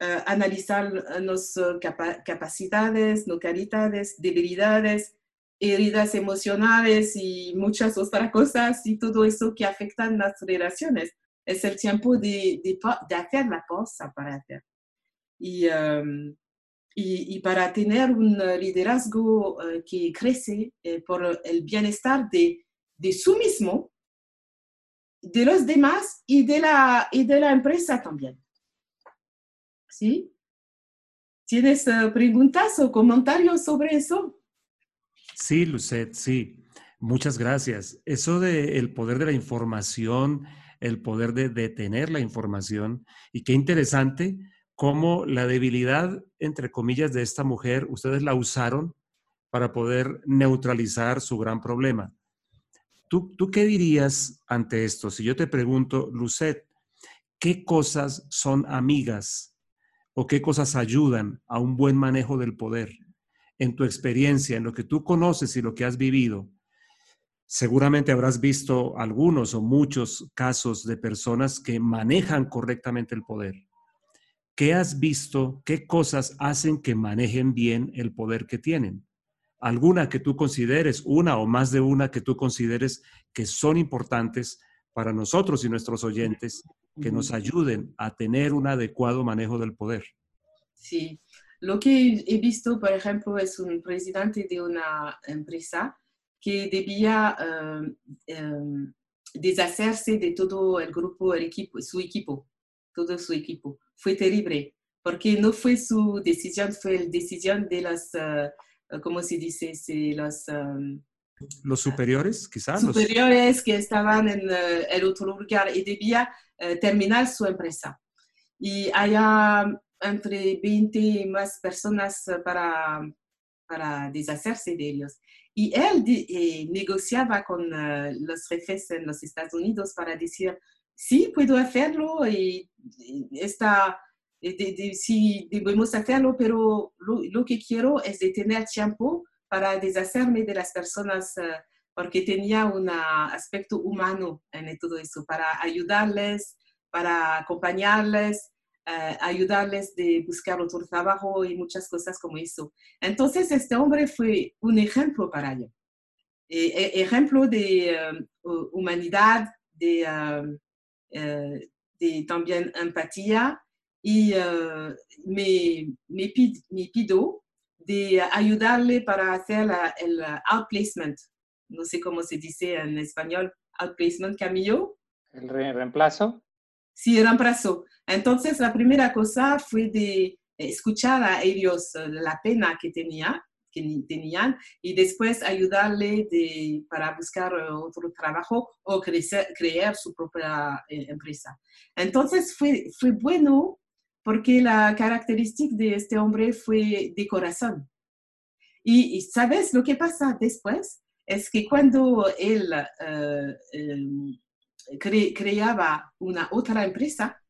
uh, analizar nuestras capa capacidades, localidades, debilidades, heridas emocionales y muchas otras cosas y todo eso que afectan las relaciones. Es el tiempo de, de, hacer la pausa para hacer. Y, um, y, y, para tener un liderazgo uh, que crece eh, por el bienestar de de su mismo, de los demás y de la, y de la empresa también. ¿Sí? ¿Tienes eh, preguntas o comentarios sobre eso? Sí, Lucet, sí. Muchas gracias. Eso de el poder de la información, el poder de detener la información, y qué interesante cómo la debilidad, entre comillas, de esta mujer, ustedes la usaron para poder neutralizar su gran problema. ¿Tú, qué dirías ante esto? Si yo te pregunto, Lucet, ¿qué cosas son amigas o qué cosas ayudan a un buen manejo del poder? En tu experiencia, en lo que tú conoces y lo que has vivido, seguramente habrás visto algunos o muchos casos de personas que manejan correctamente el poder. ¿Qué has visto? ¿Qué cosas hacen que manejen bien el poder que tienen? alguna que tú consideres, una o más de una que tú consideres que son importantes para nosotros y nuestros oyentes, que nos ayuden a tener un adecuado manejo del poder. Sí, lo que he visto, por ejemplo, es un presidente de una empresa que debía em, em, deshacerse de todo el grupo, el equipo, su equipo, todo su equipo. Fue terrible, porque no fue su decisión, fue la decisión de las... Eh, ¿cómo se dice? los, los superiores, quizás. Superiores que estaban en eh, el otro lugar y debía eh, terminar su empresa. Y había entre 20 y más personas para, para deshacerse de ellos. Y él eh, negociaba con los jefes en los Estados Unidos para decir, sí, puedo hacerlo y, y esta de, si debemos hacerlo, pero lo, que quiero es de tener tiempo para deshacerme de las personas eh, porque tenía un aspecto humano en todo eso, para ayudarles, para acompañarles, uh, ayudarles de buscar otro trabajo y muchas cosas como eso. Entonces, este hombre fue un ejemplo para ello. ejemplo de humanidad, de, de también empatía y me, me, me, pido de ayudarle para hacer el outplacement. No sé cómo se dice en español, outplacement, Camillo. ¿El reemplazo? Sí, reemplazo. Entonces, la primera cosa fue de escuchar a ellos eh, la pena que, tenía, que tenían y después ayudarle de, para buscar otro trabajo o crecer, crear su propia eh, empresa. Entonces, fue, fue bueno porque la característica de este hombre fue de corazón. Y, sabes lo que pasa después es que cuando él eh, em, creaba una otra empresa,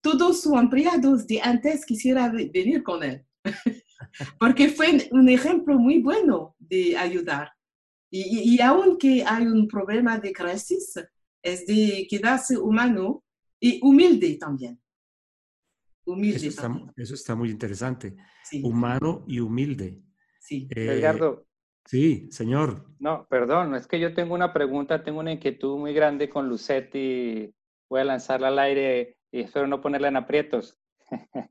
todos sus empleados de antes quisieran venir con él, porque fue un ejemplo muy bueno de ayudar. Y, y, aunque hay un problema de crisis, es de quedarse humano y humilde también. Humilde. Eso está, muy interesante. Humano y humilde. Sí. Eh, Edgardo. Sí, señor. No, perdón, es que yo tengo una pregunta, tengo una inquietud muy grande con Lucetti. Voy a lanzarla al aire y espero no ponerla en aprietos.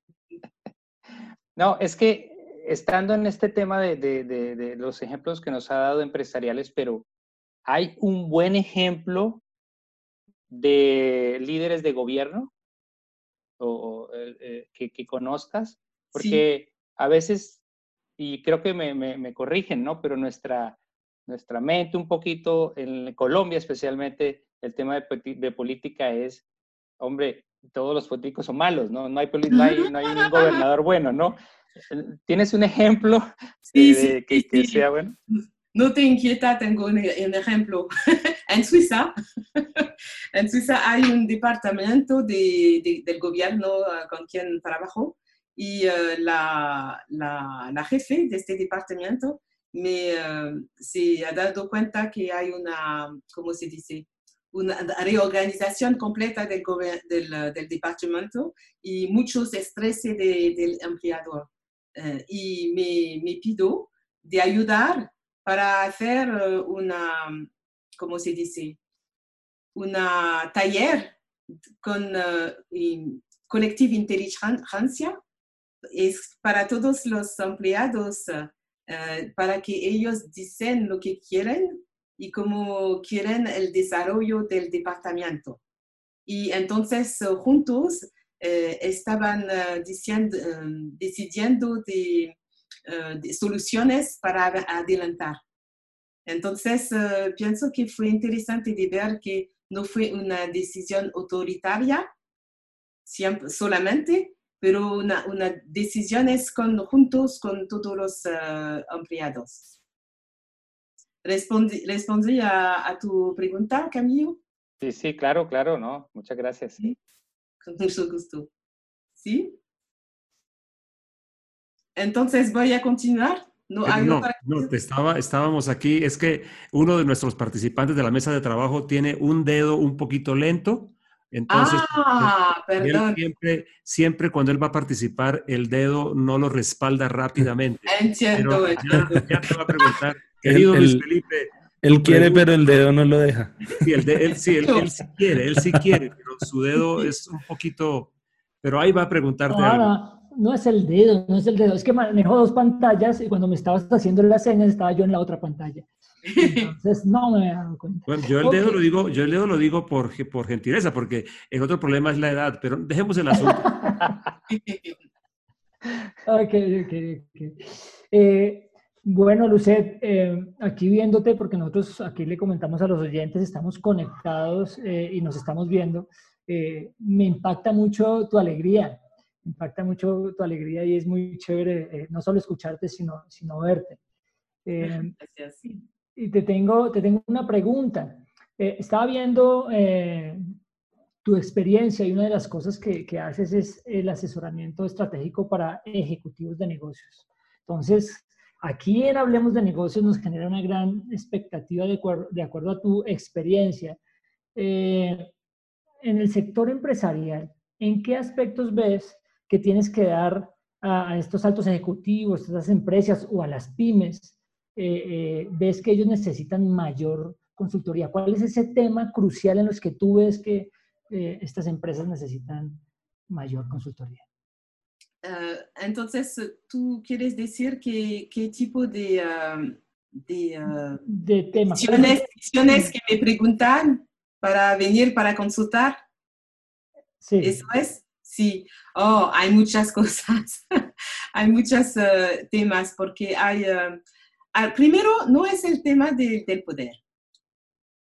no, es que estando en este tema de, de, los ejemplos que nos ha dado empresariales, pero hay un buen ejemplo de líderes de gobierno o, eh, que, que, conozcas, porque a veces, y creo que me, me, corrigen, ¿no? Pero nuestra, nuestra mente un poquito, en Colombia especialmente, el tema de, de política es, hombre, todos los políticos son malos, ¿no? No hay, no hay, no hay un gobernador bueno, ¿no? ¿Tienes un ejemplo de, que, que sea bueno? No te inquieta, tengo un, ejemplo. en Suiza, en Suiza hay un departamento de, del gobierno uh, con quien trabajo y uh, la, la, la, jefe de este departamento me uh, se ha dado cuenta que hay una, ¿cómo se dice? Una reorganización completa del, del, del departamento y muchos estrés del empleador. Y me, me pido de ayudar para hacer eh, una, ¿cómo se dice? Una taller con uh, Collective Inteligencia es para todos los empleados, para que ellos dicen lo que quieren y cómo quieren el desarrollo del departamento. Y entonces juntos estaban diciendo, decidiendo de eh, de soluciones para adelantar. Entonces, eh, pienso que fue interesante de ver que no fue una decisión autoritaria siempre, solamente, pero una, una decisión es con, juntos con todos los eh, empleados. ¿Respondí, respondí a, a, tu pregunta, Camilo? Sí, sí, claro, claro, ¿no? Muchas gracias. ¿Sí? Con mucho gusto. ¿Sí? Entonces, voy a continuar. No, eh, no, no te estaba, estábamos aquí. Es que uno de nuestros participantes de la mesa de trabajo tiene un dedo un poquito lento. Entonces, ah, perdón. Siempre, siempre cuando él va a participar, el dedo no lo respalda rápidamente. Entiendo. ya, te va a preguntar, querido Luis Felipe. Él quiere, pero el dedo no lo deja. Sí, él, sí, él, sí quiere, él sí quiere, pero su dedo es un poquito... Pero ahí va a preguntarte algo no es el dedo, no es el dedo, es que manejo dos pantallas y cuando me estabas haciendo las señas estaba yo en la otra pantalla. Entonces no me he dado cuenta. Bueno, yo el dedo lo digo, yo el dedo lo digo por, por gentileza, porque el otro problema es la edad, pero dejemos el asunto. ok, ok, ok. Eh, bueno, Lucet, eh, aquí viéndote, porque nosotros aquí le comentamos a los oyentes, estamos conectados eh, y nos estamos viendo, me impacta mucho tu alegría impacta mucho tu alegría y es muy chévere eh, no solo escucharte, sino, sino verte. Eh, y te tengo, te tengo una pregunta. Eh, estaba viendo tu experiencia y una de las cosas que, que, haces es el asesoramiento estratégico para ejecutivos de negocios. Entonces, aquí en Hablemos de Negocios nos genera una gran expectativa de, de acuerdo a tu experiencia. en el sector empresarial, ¿en qué aspectos ves que tienes que dar a, estos altos ejecutivos, a estas empresas o a las pymes ves que ellos necesitan mayor consultoría? ¿Cuál es ese tema crucial en los que tú ves que estas empresas necesitan mayor consultoría? Entonces, ¿tú quieres decir que, qué tipo de, de, de temas? que me preguntan para venir para consultar? Sí. ¿Eso es? Sí. Oh, hay muchas cosas. hay muchos eh, temas porque hay... Eh, primero, no es el tema del poder.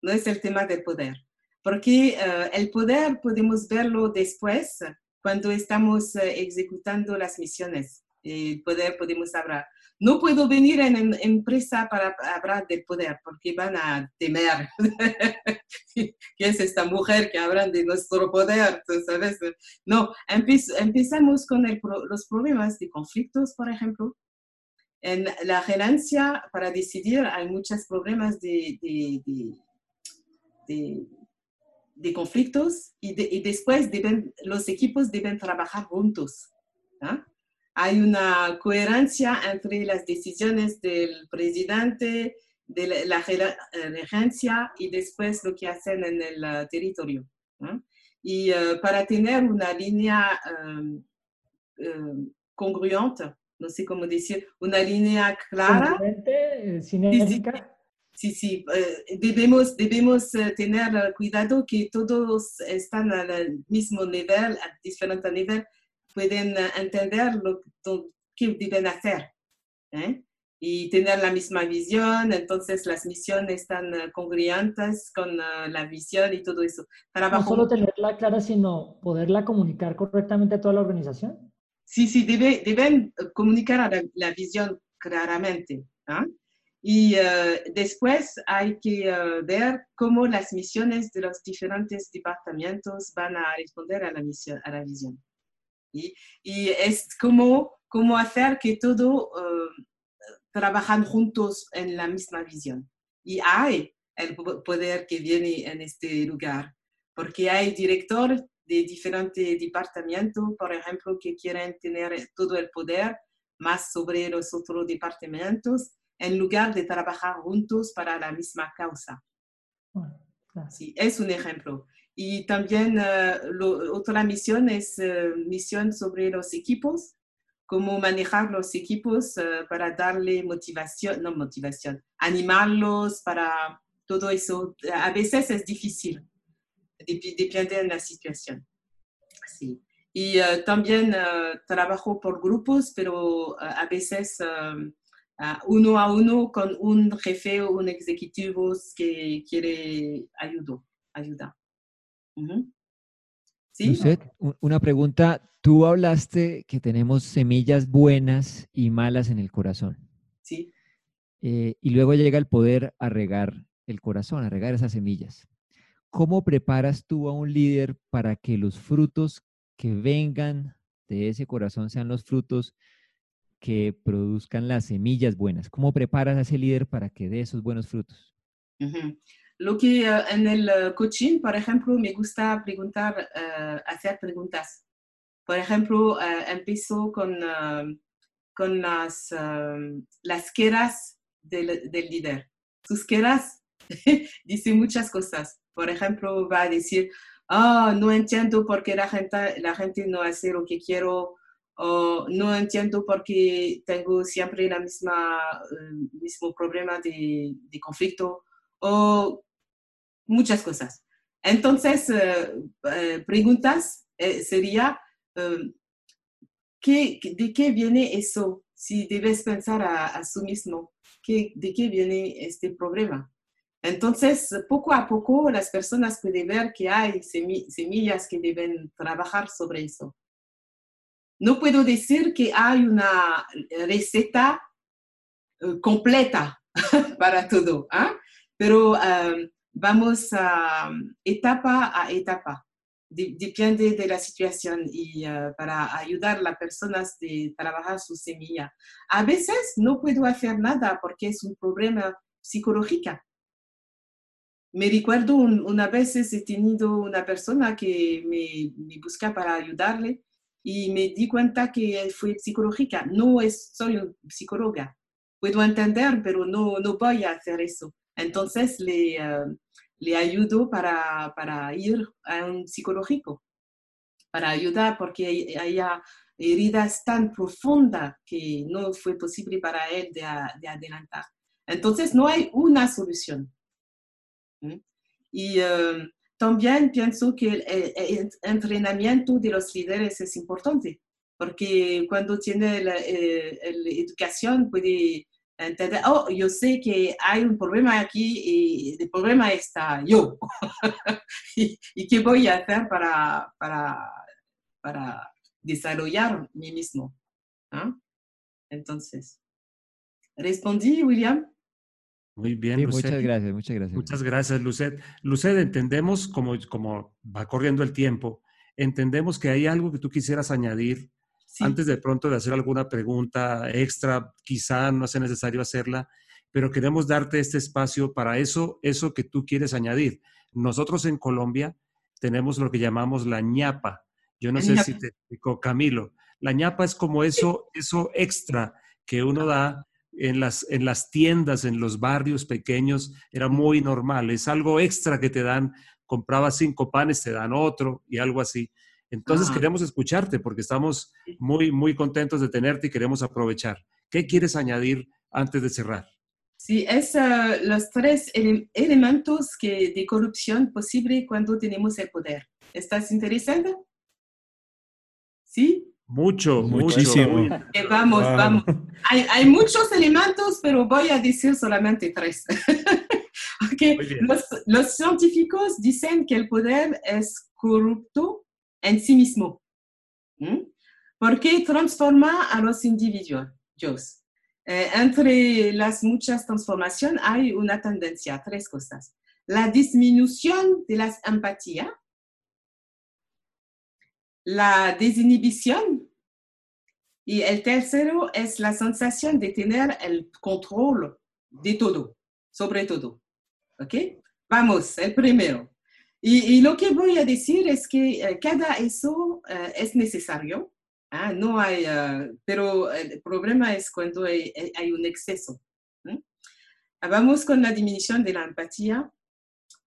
No es el tema del poder. Porque eh, el poder podemos verlo después cuando estamos ejecutando las misiones. El poder podemos hablar no puedo venir en, empresa para hablar del poder porque van a temer. ¿Qué es esta mujer que hablan de nuestro poder? ¿sabes? No, empezamos con los problemas de conflictos, por ejemplo. En la gerencia, para decidir, hay muchos problemas de, de, conflictos y, después deben, los equipos deben trabajar juntos. hay una coherencia entre las decisiones del presidente, de la, regencia y después lo que hacen en el uh, territorio. Y uh, para tener una línea um, um, congruente, no sé cómo decir, una línea clara. Sinérgica. Sí, sí, uh, debemos, debemos tener cuidado que todos están al mismo nivel, a diferente nivel, pueden eh, entender lo que deben hacer ¿eh? y tener la misma visión, entonces las misiones están eh, congruentes con la visión y todo eso. no solo tenerla clara, sino poderla comunicar correctamente a toda la organización. Sí, sí, debe, deben comunicar la, visión claramente. ¿ah? Y después hay que ver cómo las misiones de los diferentes departamentos van a responder a la, misión, a la visión. Y, es como, como hacer que todo uh, trabajan juntos en la misma visión. Y hay el poder que viene en este lugar, porque hay directores de diferentes departamentos, por ejemplo, que quieren tener todo el poder más sobre los otros departamentos, en lugar de trabajar juntos para la misma causa. Sí, es un ejemplo. Y también eh, otra misión es uh, misión sobre los equipos, cómo manejar los equipos uh, para darle motivación, no motivación, animarlos para todo eso. A veces es difícil, depende de la situación. Sí. Y también trabajo por grupos, pero a veces uno a uno con un jefe o un ejecutivo que quiere ayudar. ayuda. ¿Sí? una pregunta. Tú hablaste que tenemos semillas buenas y malas en el corazón. Sí. Eh, y luego llega el poder a regar el corazón, a regar esas semillas. ¿Cómo preparas tú a un líder para que los frutos que vengan de ese corazón sean los frutos que produzcan las semillas buenas? ¿Cómo preparas a ese líder para que dé esos buenos frutos? Lo que eh, en el eh, coaching, por ejemplo, me gusta preguntar, eh, hacer preguntas. Por ejemplo, empiezo con, con las, las queras del, del líder. Sus queras dicen muchas cosas. Por ejemplo, va a decir, oh, no entiendo por qué la gente, la gente no hace lo que quiero, o no entiendo por qué tengo siempre el mismo problema de, de conflicto, o muchas cosas. Entonces, eh, eh, preguntas eh, sería, ¿qué, ¿de qué viene eso? Si debes pensar a, a sí mismo, ¿qué, ¿de qué viene este problema? Entonces, poco a poco las personas pueden ver que hay semillas que deben trabajar sobre eso. No puedo decir que hay una receta completa para todo, ¿ah? pero vamos a etapa a etapa. Depende de la situación y uh, para ayudar a las personas de trabajar su semilla. A veces no puedo hacer nada porque es un problema psicológico. Me recuerdo una vez he tenido una persona que me, me, busca para ayudarle y me di cuenta que fue psicológica. No es, soy psicóloga, puedo entender, pero no, no voy a hacer eso. Entonces le, eh, le ayudo para, para, ir a un psicológico, para ayudar porque hay, heridas tan profundas que no fue posible para él de, de adelantar. Entonces no hay una solución. Y eh, también pienso que el, entrenamiento de los líderes es importante, porque cuando tiene la, eh, educación puede entender, oh, yo sé que hay un problema aquí y el problema está yo. y, qué voy a hacer para, para, para desarrollar mí mismo? ¿Ah? Entonces, ¿respondí, William? Muy bien, Muchas gracias, muchas gracias. Muchas gracias, Lucet. Lucet, entendemos, como, como va corriendo el tiempo, entendemos que hay algo que tú quisieras añadir antes de pronto de hacer alguna pregunta extra, quizá no sea necesario hacerla, pero queremos darte este espacio para eso, eso que tú quieres añadir. Nosotros en Colombia tenemos lo que llamamos la ñapa. Yo no sé si te explico, Camilo. La ñapa es como eso, eso extra que uno da en las, en las tiendas, en los barrios pequeños, era muy normal. Es algo extra que te dan. Comprabas cinco panes, te dan otro y algo así. Entonces ah. queremos escucharte porque estamos muy, muy contentos de tenerte y queremos aprovechar. ¿Qué quieres añadir antes de cerrar? Sí, es ah, los tres elementos que, de corrupción posible cuando tenemos el poder. ¿Estás interesado? ¿Sí? Mucho, muchísimo. vamos, vamos. Hay, muchos elementos, pero voy a decir solamente tres. los, científicos dicen que el poder es corrupto en sí mismo, porque transforma a los individuos. Eh, entre las muchas transformaciones hay una tendencia, tres cosas. La disminución de la empatía, la desinhibición y el tercero es la sensación de tener el control de todo, sobre todo. ¿Ok? Vamos, el primero. Y, lo que voy a decir es que eh, cada eso eh, es necesario. ¿ah? No hay, eh, pero el problema es cuando hay, un exceso. Vamos con la disminución de la empatía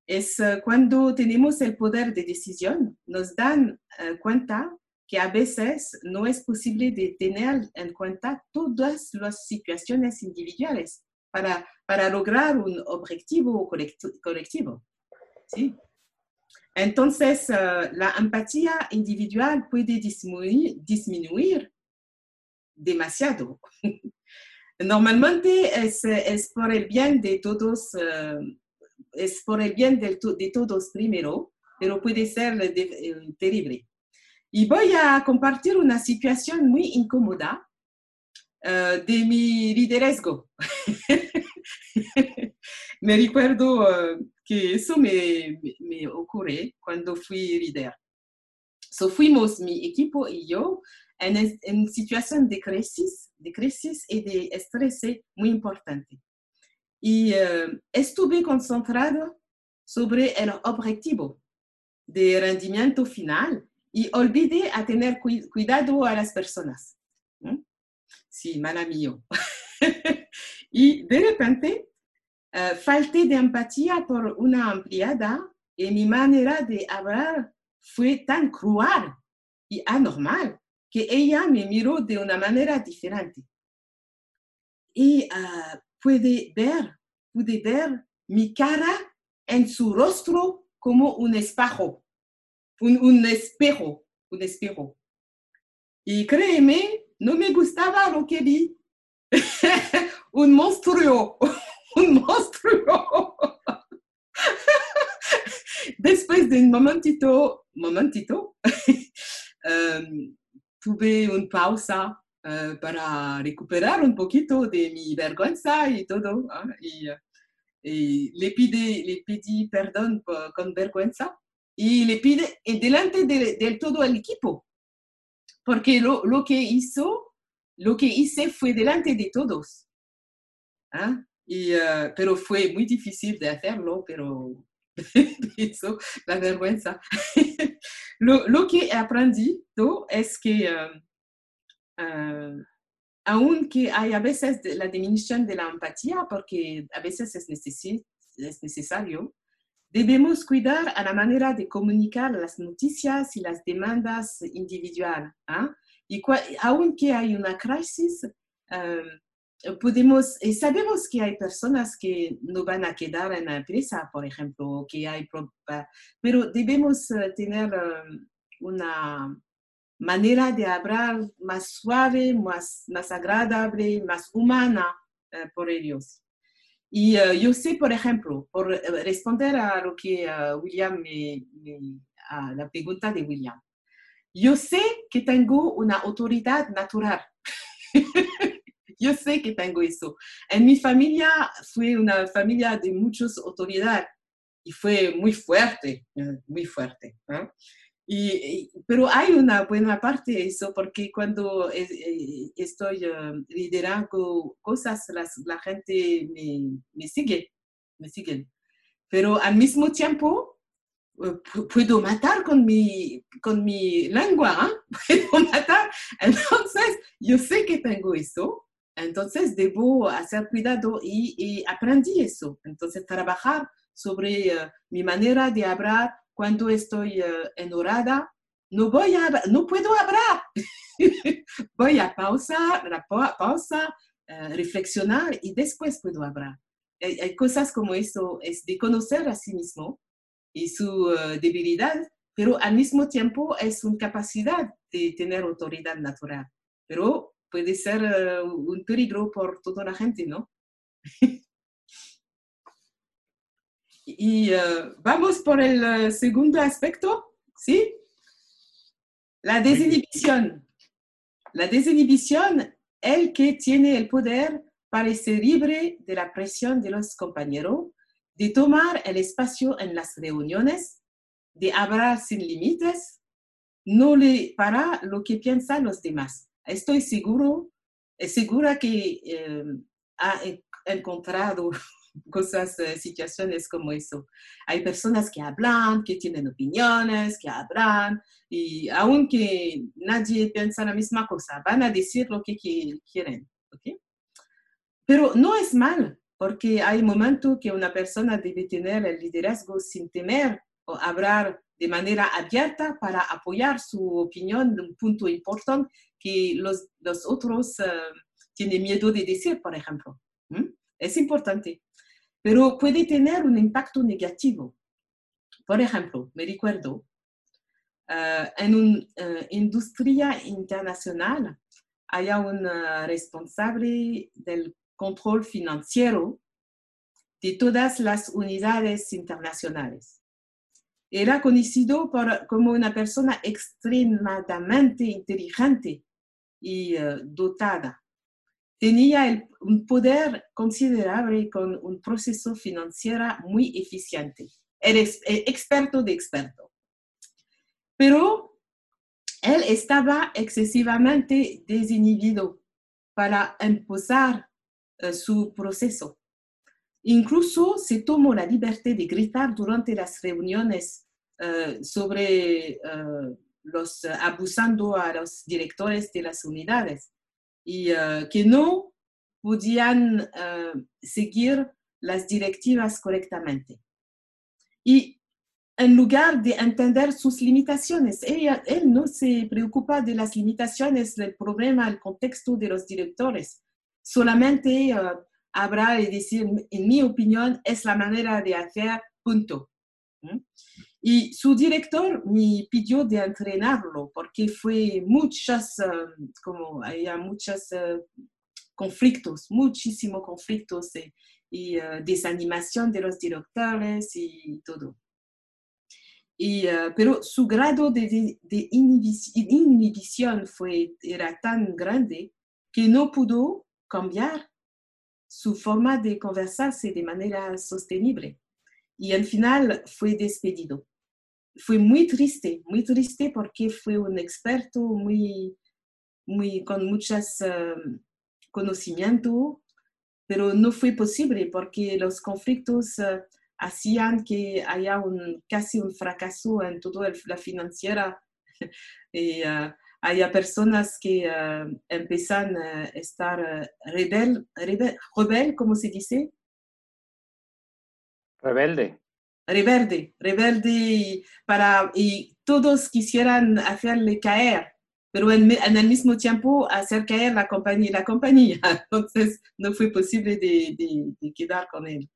es cuando tenemos el poder de decisión, nos dan cuenta que a veces no es posible de tener en cuenta todas las situaciones individuales para, para lograr un objetivo colectivo. ¿sí? Entonces, eh, la empatía individual puede disminuir, demasiado. Normalmente es, es, por el bien de todos es por el bien de, todos primero, pero puede ser eh, terrible. Y voy a compartir una situación muy incómoda eh, de mi liderazgo. me recuerdo eh, que eso me, me, ocurre cuando fui líder. So, fuimos mi equipo y yo en, en situación de crisis, de crisis y de estrés muy importante y eh, estuve concentrado sobre el objetivo de rendimiento final y olvidé a tener cuidado a las personas. Sí, mala mío. y de repente uh, falté de empatía por una empleada y mi manera de hablar fue tan cruel y anormal que ella me miró de una manera diferente. Y puede ver, pude ver mi cara en su rostro como un espejo, un, un un espejo. Y créeme, no me gustaba lo que vi. un monstruo, un monstruo. Después de un momentito, momentito, um, tuve una pausa eh, para recuperar un poquito de mi vergüenza y todo. ¿ah? Y, le, pide, le pedí perdón con vergüenza y le pide delante del de todo el equipo. Porque lo, lo, que hizo, lo que hice fue delante de todos. ¿ah? Y, eh, pero fue muy difícil de hacerlo, pero eso, la vergüenza. lo, lo, que he aprendido es que eh, Uh, aunque hay a veces la disminución de la empatía, porque a veces es, es necesario, debemos cuidar a la manera de comunicar las noticias y las demandas individuales. ¿ah? Y aunque hay una crisis, em, podemos, y sabemos que hay personas que no van a quedar en la empresa, por ejemplo, que hay, pero debemos eh, tener em, una manera de hablar más suave, más, más agradable, más humana eh, por ellos. Y eh, yo sé, por ejemplo, por responder a lo que William me, a la pregunta de William, yo sé que tengo una autoridad natural. yo sé que tengo eso. En mi familia fue una familia de muchas autoridades y fue muy fuerte, eh, muy fuerte. Pero hay una buena parte de eso porque cuando eh, estoy eh, liderando cosas, la gente me, sigue, me siguen. Pero al mismo tiempo, puedo matar con mi, con mi lengua, ¿eh? puedo matar. Entonces, yo sé que tengo eso, entonces debo hacer cuidado y, y aprendí eso. Entonces, trabajar sobre uh, mi manera de hablar cuando estoy uh. No, voy a, no puedo hablar. voy a pausar, la pausa, uh, reflexionar y después puedo hablar. Hay, hay, cosas como eso, es de conocer a sí mismo y su eh, debilidad, pero al mismo tiempo es una capacidad de tener autoridad natural. Pero puede ser un peligro por toda la gente, ¿no? y eh, vamos por el segundo aspecto, ¿sí? La desinhibición. La desinhibición, el que tiene el poder parece libre de la presión de los compañeros de tomar el espacio en las reuniones, de hablar sin límites, no le para lo que piensan los demás. Estoy seguro, segura que eh, ha encontrado cosas, eh, situaciones como eso. Hay personas que hablan, que tienen opiniones, que hablan, y aunque nadie piensa la misma cosa, van a decir lo que quieren. Pero no es mal, porque hay momentos que una persona debe tener el liderazgo sin temer o hablar de manera abierta para apoyar su opinión un punto importante que los, los otros eh, tienen miedo de decir, por ejemplo. Es importante, pero puede tener un impacto negativo. Por ejemplo, me recuerdo, uh, en una uh, industria internacional hay un responsable del control financiero de todas las unidades internacionales. Era conocido como una persona extremadamente inteligente y uh, dotada. Tenía el, un poder considerable con un proceso financiero muy eficiente. Era ex, experto de experto. Pero él estaba excesivamente desinhibido para empezar uh, su proceso. Incluso se tomó la libertad de gritar durante las reuniones uh, sobre los abusando a los directores de las unidades y que no podían seguir las directivas correctamente. Y en lugar de entender sus limitaciones, ella, él no se preocupa de las limitaciones del problema, el contexto de los directores, solamente habrá y decir, en mi opinión, es la manera de hacer, punto. Y su director me pidió de entrenarlo porque fue muchas, um, como había muchos uh, conflictos, muchísimos conflictos y, uh, desanimación de los directores y todo. Y, pero su grado de inhibición fue, era tan grande que no pudo cambiar su forma de conversarse de manera sostenible. Y al final fue despedido. Fue muy triste, muy triste porque fue un experto muy, muy con muchos um, conocimientos, pero no fue posible porque los conflictos uh, hacían que haya un, casi un fracaso en toda la financiera. y, uh, hay personas que uh, empiezan a estar rebel, rebel, rebel, ¿cómo se dice? Rebelde. Rebelde, rebelde y, para, y todos quisieran hacerle caer, pero en, el mismo tiempo hacer caer la compañía, la compañía. Entonces no fue posible de, quedar con él.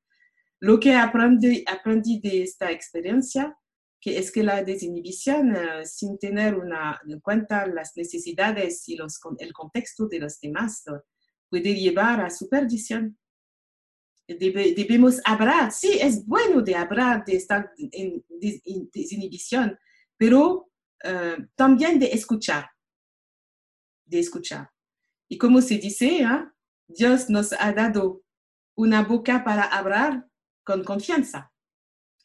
Lo que aprendí, aprendí de esta experiencia que es que la desinhibición, uh, sin tener una, en cuenta las necesidades y los, el contexto de los demás, puede llevar a su perdición. Debe, debemos hablar, sí, es bueno de hablar, de estar en, desinhibición, pero uh, también de escuchar, de escuchar. Y como se dice, Dios nos ha dado una boca para hablar con confianza,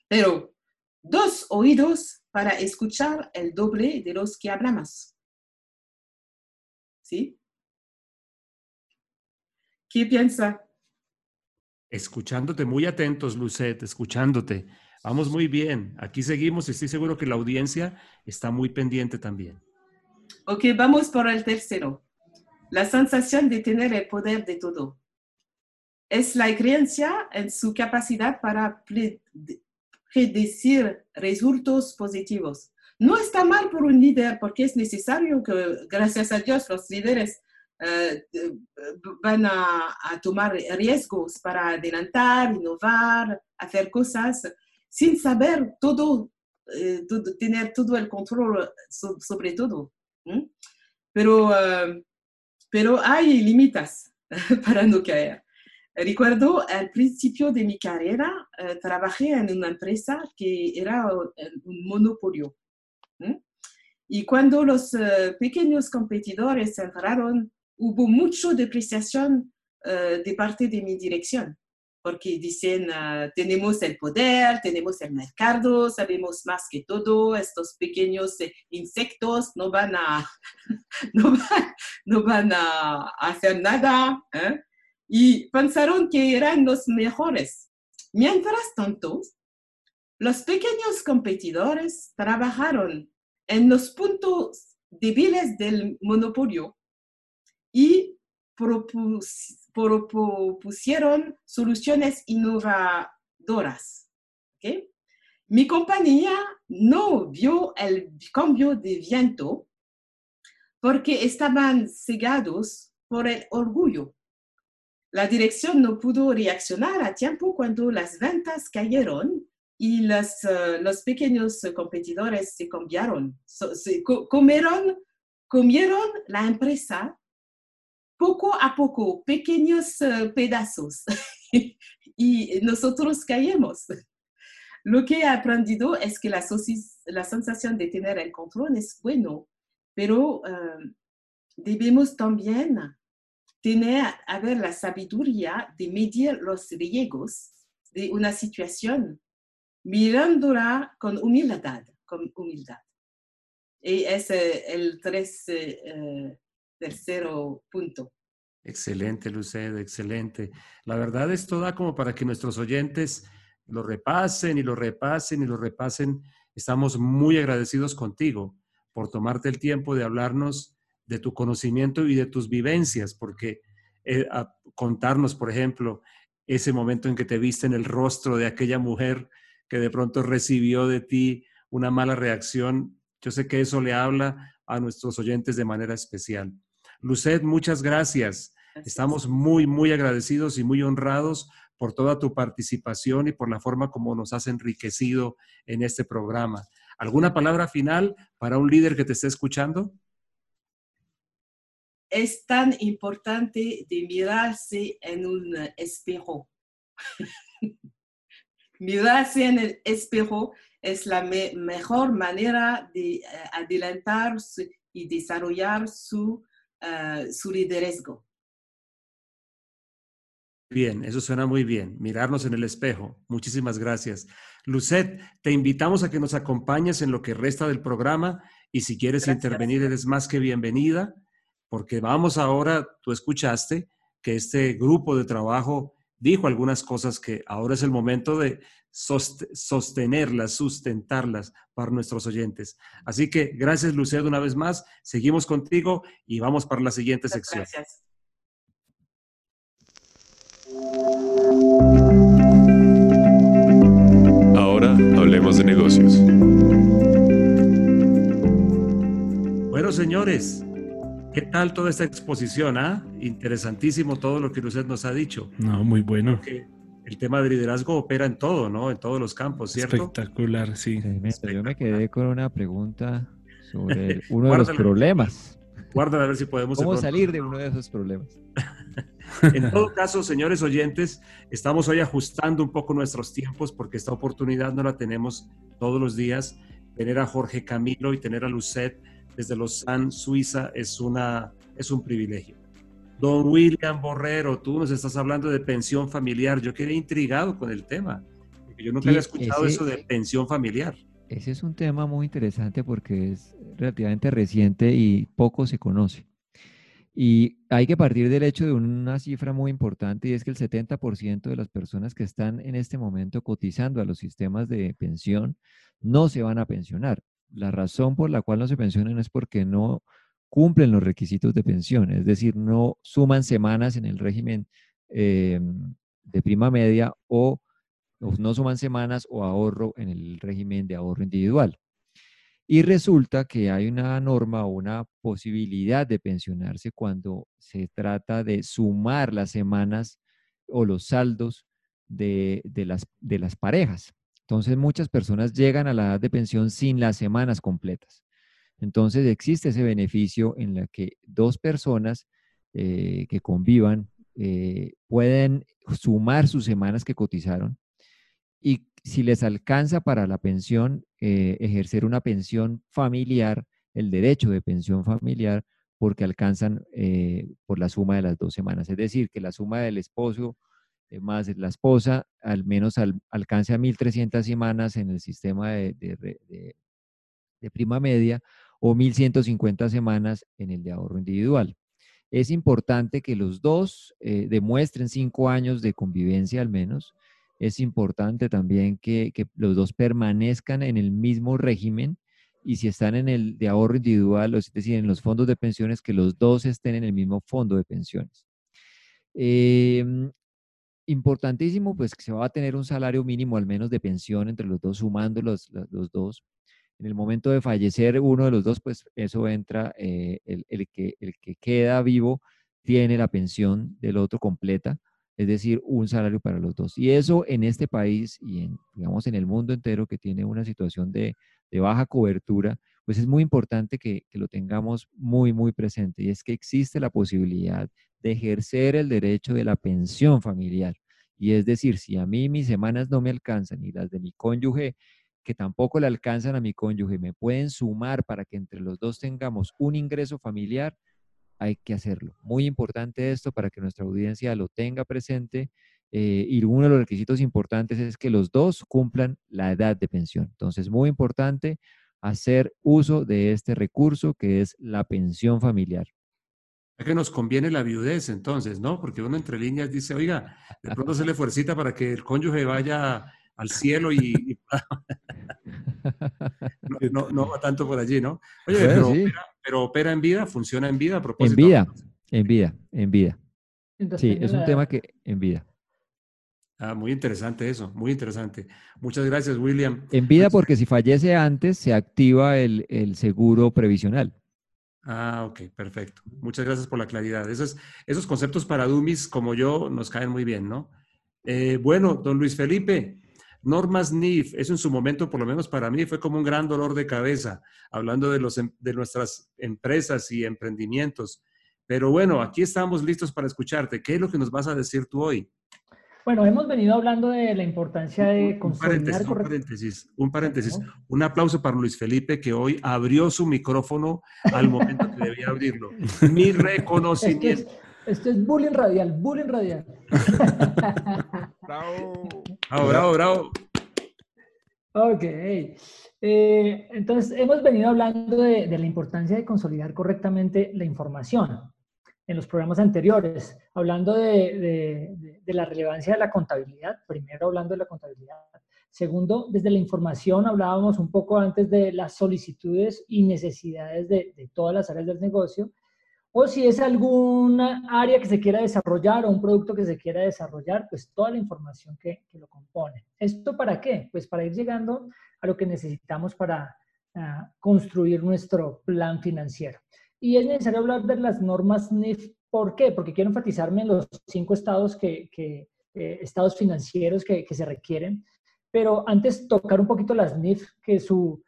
pero dos oídos para escuchar el doble de los que hablamos. ¿Sí? ¿Qué piensa? Escuchándote, muy atentos, Lucet, escuchándote. Vamos muy bien. Aquí seguimos y estoy seguro que la audiencia está muy pendiente también. Ok, vamos por el tercero. La sensación de tener el poder de todo. Es la creencia en su capacidad para predecir resultados positivos. No está mal por un líder porque es necesario que, gracias a Dios, los líderes van a, tomar riesgos para adelantar, innovar, hacer cosas sin saber todo, eh, tener todo el control so, sobre todo. Pero, pero hay límites para no caer. Recuerdo al principio de mi carrera, eh, trabajé en una empresa que era un monopolio. ¿eh? Y cuando los eh, pequeños competidores entraron, hubo mucha depreciación eh, de parte de mi dirección, porque dicen, uh, tenemos el poder, tenemos el mercado, sabemos más que todo, estos pequeños insectos no van a, no van, no van a hacer nada. ¿eh? y pensaron que eran los mejores. Mientras tanto, los pequeños competidores trabajaron en los puntos débiles del monopolio y propus propusieron soluciones innovadoras. Mi compañía no vio el cambio de viento porque estaban cegados por el orgullo la dirección no pudo reaccionar a tiempo cuando las ventas cayeron y los, uh, los pequeños competidores se cambiaron, comieron, comieron la empresa poco a poco, pequeños uh, pedazos, y nosotros caemos. Lo que he aprendido es que la, sensación de tener el control es bueno, pero uh, debemos también tener, haber la sabiduría de medir los riesgos de una situación mirándola con humildad, con humildad. Y es el tres, eh, tercero punto. Excelente, Luced, excelente. La verdad esto da como para que nuestros oyentes lo repasen y lo repasen y lo repasen. Estamos muy agradecidos contigo por tomarte el tiempo de hablarnos de tu conocimiento y de tus vivencias, porque eh, contarnos, por ejemplo, ese momento en que te viste en el rostro de aquella mujer que de pronto recibió de ti una mala reacción, yo sé que eso le habla a nuestros oyentes de manera especial. Lucet, muchas gracias. Estamos muy, muy agradecidos y muy honrados por toda tu participación y por la forma como nos has enriquecido en este programa. ¿Alguna palabra final para un líder que te esté escuchando? es tan importante de mirarse en un espejo. mirarse en el espejo es la me mejor manera de uh, adelantar y desarrollar su, uh, su liderazgo. Bien, eso suena muy bien. Mirarnos en el espejo. Muchísimas gracias. Lucet, te invitamos a que nos acompañes en lo que resta del programa y si quieres gracias. intervenir, eres más que bienvenida porque vamos ahora, tú escuchaste que este grupo de trabajo dijo algunas cosas que ahora es el momento de sostenerlas, sustentarlas para nuestros oyentes. Así que gracias, Lucero, una vez más. Seguimos contigo y vamos para la siguiente sección. Gracias. Ahora hablemos de negocios. Bueno, señores, ¿qué tal toda esta exposición? Ah? Interesantísimo todo lo que usted nos ha dicho. No, muy bueno. el tema de liderazgo opera en todo, ¿no? En todos los campos, ¿cierto? Espectacular, sí. Yo me quedé con una pregunta sobre uno de los problemas. Guarda a ver si podemos... ¿Cómo salir de uno de esos problemas? en todo caso, señores oyentes, estamos hoy ajustando un poco nuestros tiempos porque esta oportunidad no la tenemos todos los días. Tener a Jorge Camilo y tener a Lucet desde Lausanne, Suiza, es, una, es un privilegio. Don William Borrero, tú nos estás hablando de pensión familiar. Yo quedé intrigado con el tema. Yo nunca había escuchado eso de pensión familiar. Ese es un tema muy interesante porque es relativamente reciente y poco se conoce. Y hay que partir del hecho de una cifra muy importante y es que el 70% de las personas que están en este momento cotizando a los sistemas de pensión no se van a pensionar. La razón por la cual no se pensionan es porque no cumplen los requisitos de pensión, es decir, no suman semanas en el régimen eh, de prima media o, no suman semanas o ahorro en el régimen de ahorro individual. Y resulta que hay una norma o una posibilidad de pensionarse cuando se trata de sumar las semanas o los saldos de, las, de las parejas. Entonces muchas personas llegan a la edad de pensión sin las semanas completas. Entonces existe ese beneficio en la que dos personas eh, que convivan eh, pueden sumar sus semanas que cotizaron y si les alcanza para la pensión, eh, ejercer una pensión familiar, el derecho de pensión familiar, porque alcanzan por la suma de las dos semanas. Es decir, que la suma del esposo más la esposa al menos alcance a 1.300 semanas en el sistema de, prima media o 1.150 semanas en el de ahorro individual. Es importante que los dos eh, demuestren cinco años de convivencia al menos. Es importante también que, los dos permanezcan en el mismo régimen y si están en el de ahorro individual, es decir, en los fondos de pensiones, que los dos estén en el mismo fondo de pensiones. Eh, importantísimo, pues que se va a tener un salario mínimo al menos de pensión entre los dos, sumando los, los dos. En el momento de fallecer uno de los dos, pues eso entra, eh, el, el, que, el que queda vivo tiene la pensión del otro completa, es decir, un salario para los dos. Y eso en este país y en, digamos, en el mundo entero que tiene una situación de, de baja cobertura, pues es muy importante que, que, lo tengamos muy, muy presente. Y es que existe la posibilidad de ejercer el derecho de la pensión familiar. Y es decir, si a mí mis semanas no me alcanzan y las de mi cónyuge, que tampoco le alcanzan a mi cónyuge, me pueden sumar para que entre los dos tengamos un ingreso familiar, hay que hacerlo. Muy importante esto para que nuestra audiencia lo tenga presente. Eh, y uno de los requisitos importantes es que los dos cumplan la edad de pensión. Entonces, muy importante hacer uso de este recurso que es la pensión familiar. Es que nos conviene la viudez entonces, ¿no? Porque uno entre líneas dice, oiga, de pronto se le fuercita para que el cónyuge vaya al cielo y... no, no, va tanto por allí, ¿no? Oye, pero, opera, en vida, funciona en vida a propósito. En vida, en vida, en vida. Sí, es un tema que en vida. Ah, muy interesante eso, muy interesante. Muchas gracias, William. En vida pues porque si fallece antes, se activa el, el seguro previsional. Ah, ok, perfecto. Muchas gracias por la claridad. Esos, esos conceptos para Dumis, como yo, nos caen muy bien, ¿no? Eh, bueno, don Luis Felipe, normas NIF, eso en su momento, por lo menos para mí, fue como un gran dolor de cabeza, hablando de, los, em, de nuestras empresas y emprendimientos. Pero bueno, aquí estamos listos para escucharte. ¿Qué es lo que nos vas a decir tú hoy? Bueno, hemos venido hablando de la importancia de consolidar... Un paréntesis, un paréntesis, un aplauso para Luis Felipe que hoy abrió su micrófono al momento que debía abrirlo. Mi reconocimiento. Esto es, bullying radial, bullying radial. bravo. Bravo, bravo, bravo. Ok. Eh, entonces, hemos venido hablando de, de la importancia de consolidar correctamente la información. En los programas anteriores, hablando de, de, la relevancia de la contabilidad, primero hablando de la contabilidad, segundo, desde la información hablábamos un poco antes de las solicitudes y necesidades de, de todas las áreas del negocio, o si es alguna área que se quiera desarrollar o un producto que se quiera desarrollar, pues toda la información que, que lo compone. ¿Esto para qué? Pues para ir llegando a lo que necesitamos para ah, construir nuestro plan financiero. Y es necesario hablar de las normas NIF. ¿Por qué? Porque quiero enfatizarme en los cinco estados, que, eh, estados financieros que, se requieren. Pero antes tocar un poquito las NIF, que sus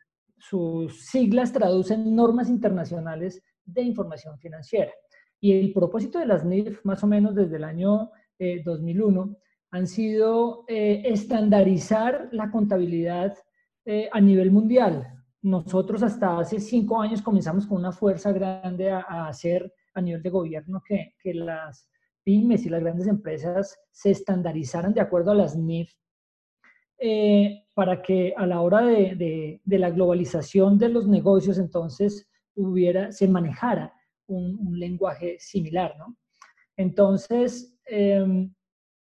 siglas traducen normas internacionales de información financiera. Y el propósito de las NIF, más o menos desde el año 2001, eh, han sido eh, estandarizar la contabilidad a nivel mundial, nosotros hasta hace cinco años comenzamos con una fuerza grande a, hacer a nivel de gobierno que, que, las pymes y las grandes empresas se estandarizaran de acuerdo a las NIF eh, para que a la hora de, de, la globalización de los negocios entonces hubiera, se manejara un, lenguaje similar, ¿no? Entonces, em,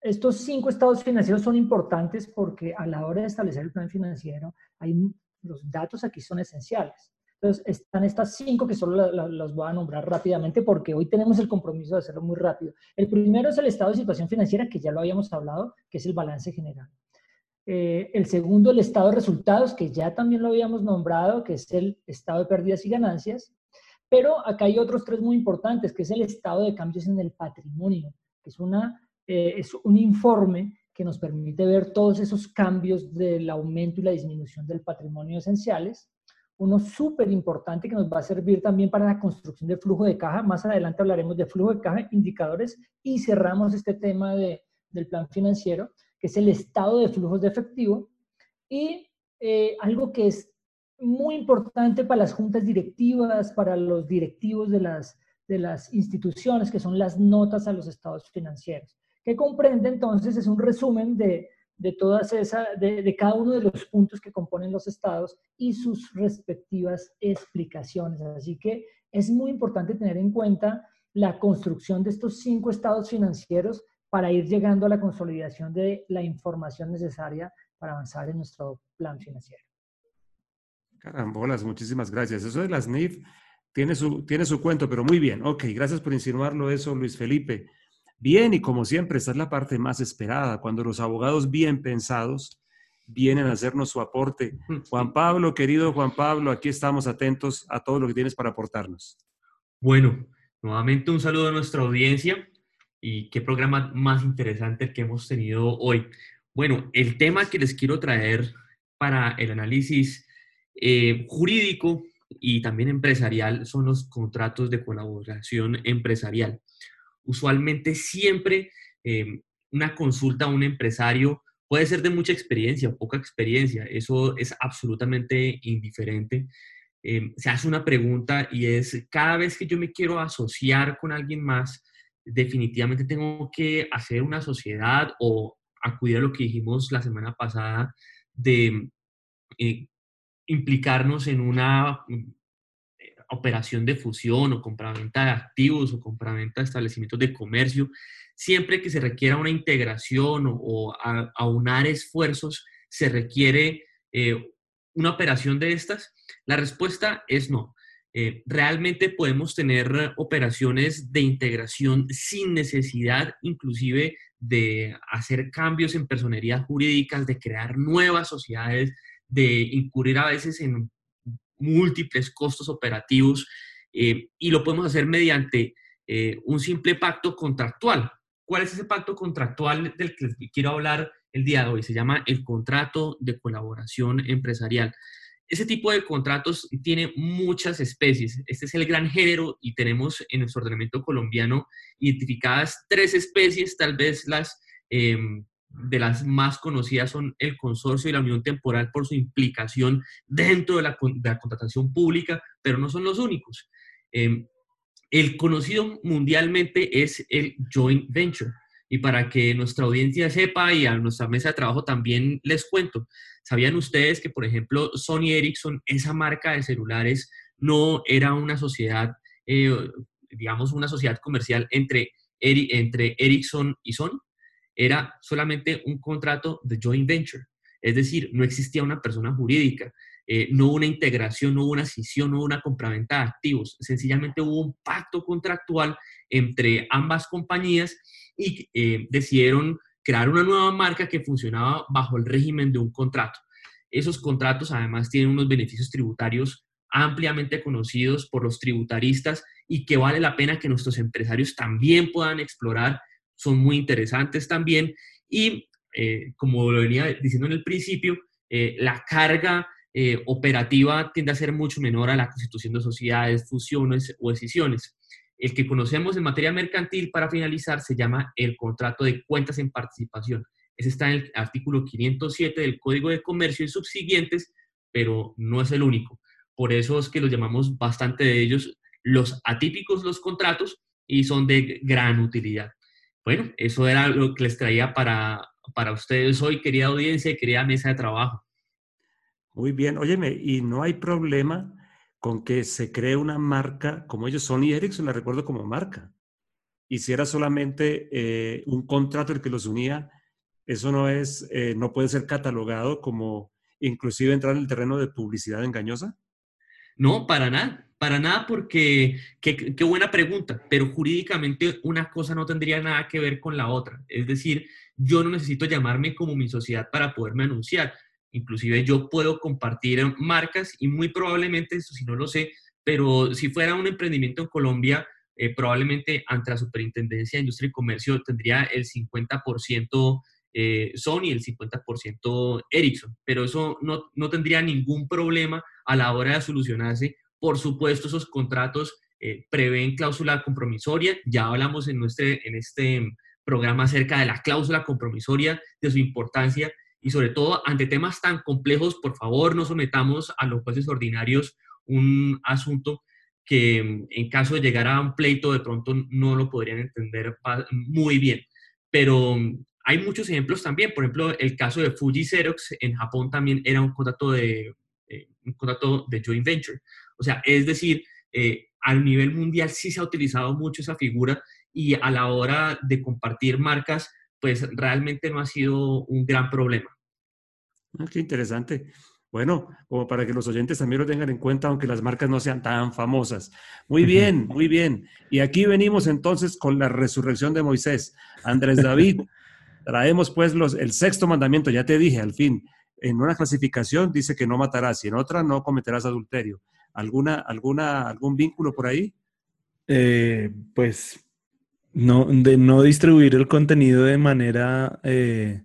estos cinco estados financieros son importantes porque a la hora de establecer el plan financiero hay los datos aquí son esenciales. Entonces, están estas cinco que solo las voy a nombrar rápidamente porque hoy tenemos el compromiso de hacerlo muy rápido. El primero es el estado de situación financiera, que ya lo habíamos hablado, que es el balance general. Eh, el segundo, el estado de resultados, que ya también lo habíamos nombrado, que es el estado de pérdidas y ganancias. Pero acá hay otros tres muy importantes, que es el estado de cambios en el patrimonio, que es, una, eh, es un informe que nos permite ver todos esos cambios del aumento y la disminución del patrimonio esenciales. Uno súper importante que nos va a servir también para la construcción de flujo de caja. Más adelante hablaremos de flujo de caja, indicadores y cerramos este tema de, del plan financiero, que es el estado de flujos de efectivo. Y eh, algo que es muy importante para las juntas directivas, para los directivos de las, de las instituciones, que son las notas a los estados financieros que comprende entonces es un resumen de, de todas esas, de, cada uno de los puntos que componen los estados y sus respectivas explicaciones. Así que es muy importante tener en cuenta la construcción de estos cinco estados financieros para ir llegando a la consolidación de la información necesaria para avanzar en nuestro plan financiero. Carambolas, muchísimas gracias. Eso de las NIF tiene su, tiene su cuento, pero muy bien. Ok, gracias por insinuarlo eso, Luis Felipe. Bien, y como siempre, esta es la parte más esperada, cuando los abogados bien pensados vienen a hacernos su aporte. Juan Pablo, querido Juan Pablo, aquí estamos atentos a todo lo que tienes para aportarnos. Bueno, nuevamente un saludo a nuestra audiencia y qué programa más interesante que hemos tenido hoy. Bueno, el tema que les quiero traer para el análisis eh, jurídico y también empresarial son los contratos de colaboración empresarial usualmente siempre eh, una consulta a un empresario puede ser de mucha experiencia o poca experiencia, eso es absolutamente indiferente. Eh, se hace una pregunta y es, cada vez que yo me quiero asociar con alguien más, definitivamente tengo que hacer una sociedad o acudir a lo que dijimos la semana pasada de eh, implicarnos en una operación de fusión o compraventa de activos o compraventa de establecimientos de comercio, siempre que se requiera una integración o, aunar esfuerzos, se requiere eh, una operación de estas? La respuesta es no. Eh, realmente podemos tener operaciones de integración sin necesidad inclusive de hacer cambios en personerías jurídicas, de crear nuevas sociedades, de incurrir a veces en múltiples costos operativos eh, y lo podemos hacer mediante eh, un simple pacto contractual. ¿Cuál es ese pacto contractual del que quiero hablar el día de hoy? Se llama el contrato de colaboración empresarial. Ese tipo de contratos tiene muchas especies. Este es el gran género y tenemos en nuestro ordenamiento colombiano identificadas tres especies, tal vez las em, de las más conocidas son el consorcio y la unión temporal por su implicación dentro de la, contratación pública, pero no son los únicos. Em, el conocido mundialmente es el joint venture. Y para que nuestra audiencia sepa y a nuestra mesa de trabajo también les cuento, ¿sabían ustedes que, por ejemplo, Sony Ericsson, esa marca de celulares, no era una sociedad eh, digamos, una sociedad comercial entre, entre Ericsson y Sony, era solamente un contrato de joint venture. Es decir, no existía una persona jurídica, eh, no hubo una integración, no hubo una cesión, no hubo una compraventa de activos. Sencillamente hubo un pacto contractual entre ambas compañías y eh, decidieron crear una nueva marca que funcionaba bajo el régimen de un contrato. Esos contratos además tienen unos beneficios tributarios ampliamente conocidos por los tributaristas y que vale la pena que nuestros empresarios también puedan explorar. Son muy interesantes también y eh, como lo venía diciendo en el principio, eh, la carga eh, operativa tiende a ser mucho menor a la constitución de sociedades, fusiones o decisiones. El que conocemos en materia mercantil, para finalizar, se llama el contrato de cuentas en participación. Ese está en el artículo 507 del Código de Comercio y subsiguientes, pero no es el único. Por eso es que los llamamos bastante de ellos los atípicos los contratos y son de gran utilidad. Bueno, eso era lo que les traía para, para ustedes hoy, querida audiencia y querida mesa de trabajo. Muy bien, óyeme, y no hay problema con que se cree una marca, como ellos son y Ericsson la recuerdo como marca. Y si era solamente eh, un contrato el que los unía, eso no es, eh, no puede ser catalogado como inclusive entrar en el terreno de publicidad engañosa. No, para nada, para nada porque, qué, buena pregunta, pero jurídicamente una cosa no tendría nada que ver con la otra. Es decir, yo no necesito llamarme como mi sociedad para poderme anunciar. Inclusive yo puedo compartir marcas y muy probablemente, eso si no lo sé, pero si fuera un emprendimiento en Colombia, eh, probablemente ante la Superintendencia de Industria y Comercio tendría el 50% eh, Sony y el 50% Ericsson, pero eso no, no tendría ningún problema a la hora de solucionarse. Por supuesto, esos contratos eh, prevén cláusula compromisoria. Ya hablamos en, nuestro, en este programa acerca de la cláusula compromisoria, de su importancia y sobre todo ante temas tan complejos, por favor, no sometamos a los jueces ordinarios un asunto que en caso de llegar a un pleito de pronto no lo podrían entender muy bien. Pero hay muchos ejemplos también, por ejemplo, el caso de Fuji Xerox en Japón también era un contrato de eh, un contrato de joint venture. O sea, es decir, eh, a nivel mundial sí se ha utilizado mucho esa figura y a la hora de compartir marcas, pues realmente no ha sido un gran problema. Ah, qué interesante. Bueno, como para que los oyentes también lo tengan en cuenta, aunque las marcas no sean tan famosas. Muy bien, muy bien. Y aquí venimos entonces con la resurrección de Moisés. Andrés David, traemos pues los, el sexto mandamiento, ya te dije, al fin, en una clasificación dice que no matarás y en otra no cometerás adulterio. ¿Alguna, alguna, ¿Algún vínculo por ahí? Eh, pues no, de no distribuir el contenido de manera eh,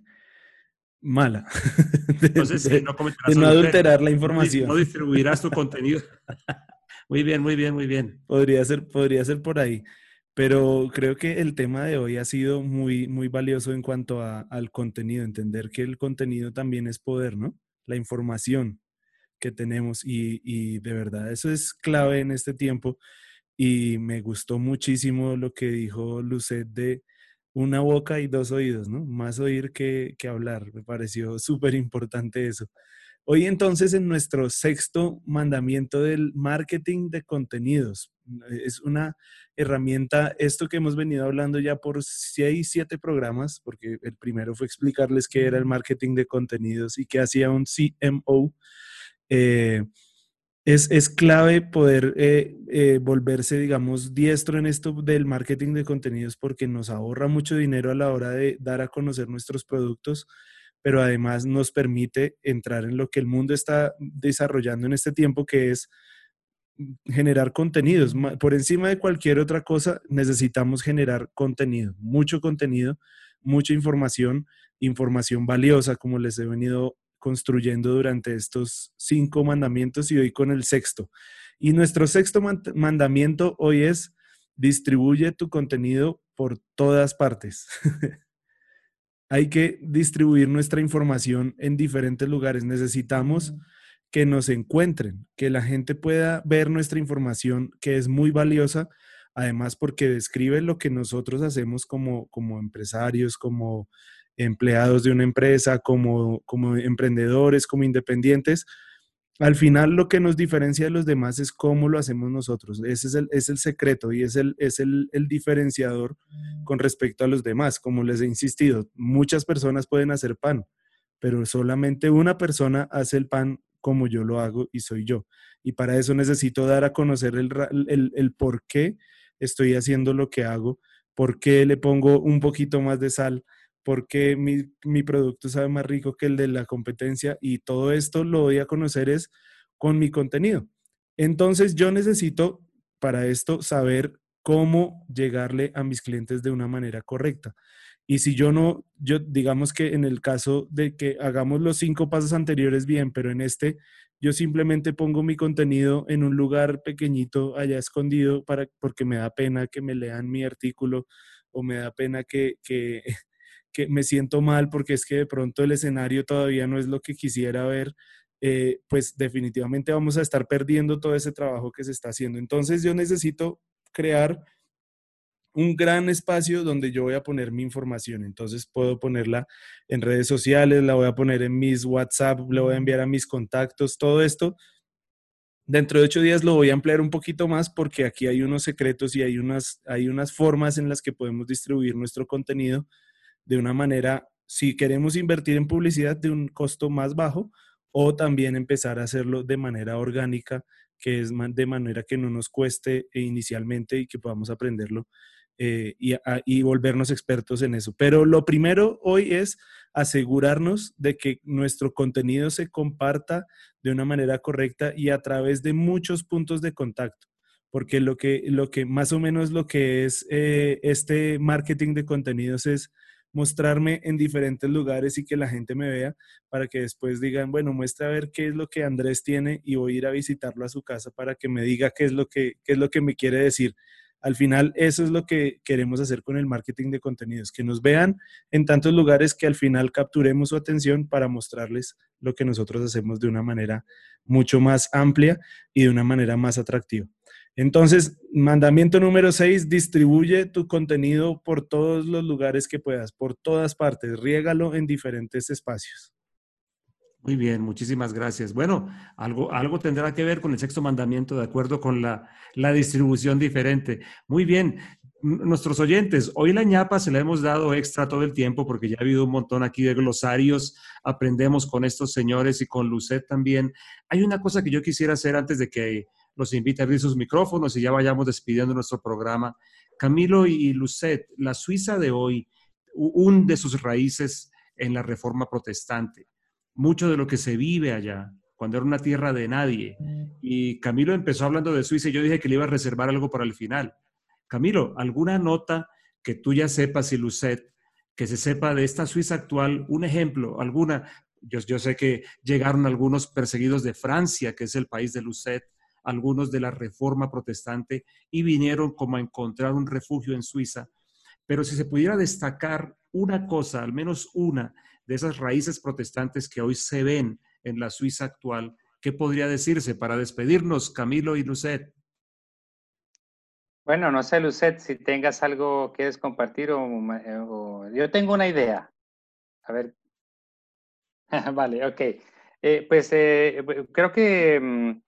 mala. Entonces, no, de no adulterar la información. No distribuirás tu contenido. muy bien, muy bien, muy bien. Podría ser, podría ser por ahí. Pero creo que el tema de hoy ha sido muy, muy valioso en cuanto al contenido, entender que el contenido también es poder, ¿no? La información que tenemos y, y de verdad eso es clave en este tiempo y me gustó muchísimo lo que dijo Lucet de una boca y dos oídos, ¿no? Más oír que, que hablar, me pareció súper importante eso. Hoy entonces en nuestro sexto mandamiento del marketing de contenidos. Es una herramienta, esto que hemos venido hablando ya por seis, siete programas, porque el primero fue explicarles qué era el marketing de contenidos y qué hacía un CMO. Eh, es, es, clave poder eh, eh, volverse, digamos, diestro en esto del marketing de contenidos porque nos ahorra mucho dinero a la hora de dar a conocer nuestros productos pero además nos permite entrar en lo que el mundo está desarrollando en este tiempo, que es generar contenidos. Por encima de cualquier otra cosa, necesitamos generar contenido, mucho contenido, mucha información, información valiosa, como les he venido construyendo durante estos cinco mandamientos y hoy con el sexto. Y nuestro sexto mandamiento hoy es, distribuye tu contenido por todas partes. hay que distribuir nuestra información en diferentes lugares. Necesitamos que nos encuentren, que la gente pueda ver nuestra información, que es muy valiosa, además porque describe lo que nosotros hacemos como, como empresarios, como empleados de una empresa, como, como emprendedores, como independientes. al final lo que nos diferencia de los demás es cómo lo hacemos nosotros. Ese es el, es el secreto y es, el, es el, diferenciador con respecto a los demás. Como les he insistido, muchas personas pueden hacer pan, pero solamente una persona hace el pan como yo lo hago y soy yo. Y para eso necesito dar a conocer el, el, el por qué estoy haciendo lo que hago, por qué le pongo un poquito más de sal, porque mi, mi, producto sabe más rico que el de la competencia y todo esto lo voy a conocer es con mi contenido. Entonces yo necesito para esto saber cómo llegarle a mis clientes de una manera correcta. Y si yo no, yo digamos que en el caso de que hagamos los cinco pasos anteriores bien, pero en este yo simplemente pongo mi contenido en un lugar pequeñito allá escondido para, porque me da pena que me lean mi artículo o me da pena que, que, que me siento mal porque es que de pronto el escenario todavía no es lo que quisiera ver, eh, pues definitivamente vamos a estar perdiendo todo ese trabajo que se está haciendo. Entonces yo necesito crear un gran espacio donde yo voy a poner mi información. Entonces puedo ponerla en redes sociales, la voy a poner en mis WhatsApp, le voy a enviar a mis contactos, todo esto. Dentro de ocho días lo voy a ampliar un poquito más porque aquí hay unos secretos y hay unas, hay unas formas en las que podemos distribuir nuestro contenido de una manera, si queremos invertir en publicidad de un costo más bajo o también empezar a hacerlo de manera orgánica, que es de manera que no nos cueste inicialmente y que podamos aprenderlo eh, y, y, volvernos expertos en eso. Pero lo primero hoy es asegurarnos de que nuestro contenido se comparta de una manera correcta y a través de muchos puntos de contacto porque lo que, lo que más o menos lo que es eh, este marketing de contenidos es mostrarme en diferentes lugares y que la gente me vea para que después digan, bueno, muestra a ver qué es lo que Andrés tiene y voy a ir a visitarlo a su casa para que me diga qué es lo que, qué es lo que me quiere decir. Al final, eso es lo que queremos hacer con el marketing de contenidos, que nos vean en tantos lugares que al final capturemos su atención para mostrarles lo que nosotros hacemos de una manera mucho más amplia y de una manera más atractiva. Entonces, mandamiento número 6, distribuye tu contenido por todos los lugares que puedas, por todas partes, riégalo en diferentes espacios. Muy bien, muchísimas gracias. Bueno, algo, algo tendrá que ver con el sexto mandamiento, de acuerdo con la, la distribución diferente. Muy bien, nuestros oyentes, hoy la ñapa se la hemos dado extra todo el tiempo porque ya ha habido un montón aquí de glosarios, aprendemos con estos señores y con Lucet también. Hay una cosa que yo quisiera hacer antes de que los invite a abrir sus micrófonos y ya vayamos despidiendo nuestro programa. Camilo y Lucet, la Suiza de hoy hunde sus raíces en la reforma protestante. Mucho de lo que se vive allá, cuando era una tierra de nadie. Y Camilo empezó hablando de Suiza y yo dije que le iba a reservar algo para el final. Camilo, ¿alguna nota que tú ya sepas y Lucet, que se sepa de esta Suiza actual, un ejemplo, alguna? Yo sé que llegaron algunos perseguidos de Francia, que es el país de Lucet, algunos de la reforma protestante y vinieron como a encontrar un refugio en Suiza. Pero si se pudiera destacar una cosa, al menos una de esas raíces protestantes que hoy se ven en la Suiza actual, ¿qué podría decirse para despedirnos, Camilo y Lucet? Bueno, no sé, Lucet, si tengas algo que compartir o, yo tengo una idea. A ver. vale, ok. Eh, pues eh, creo que mm,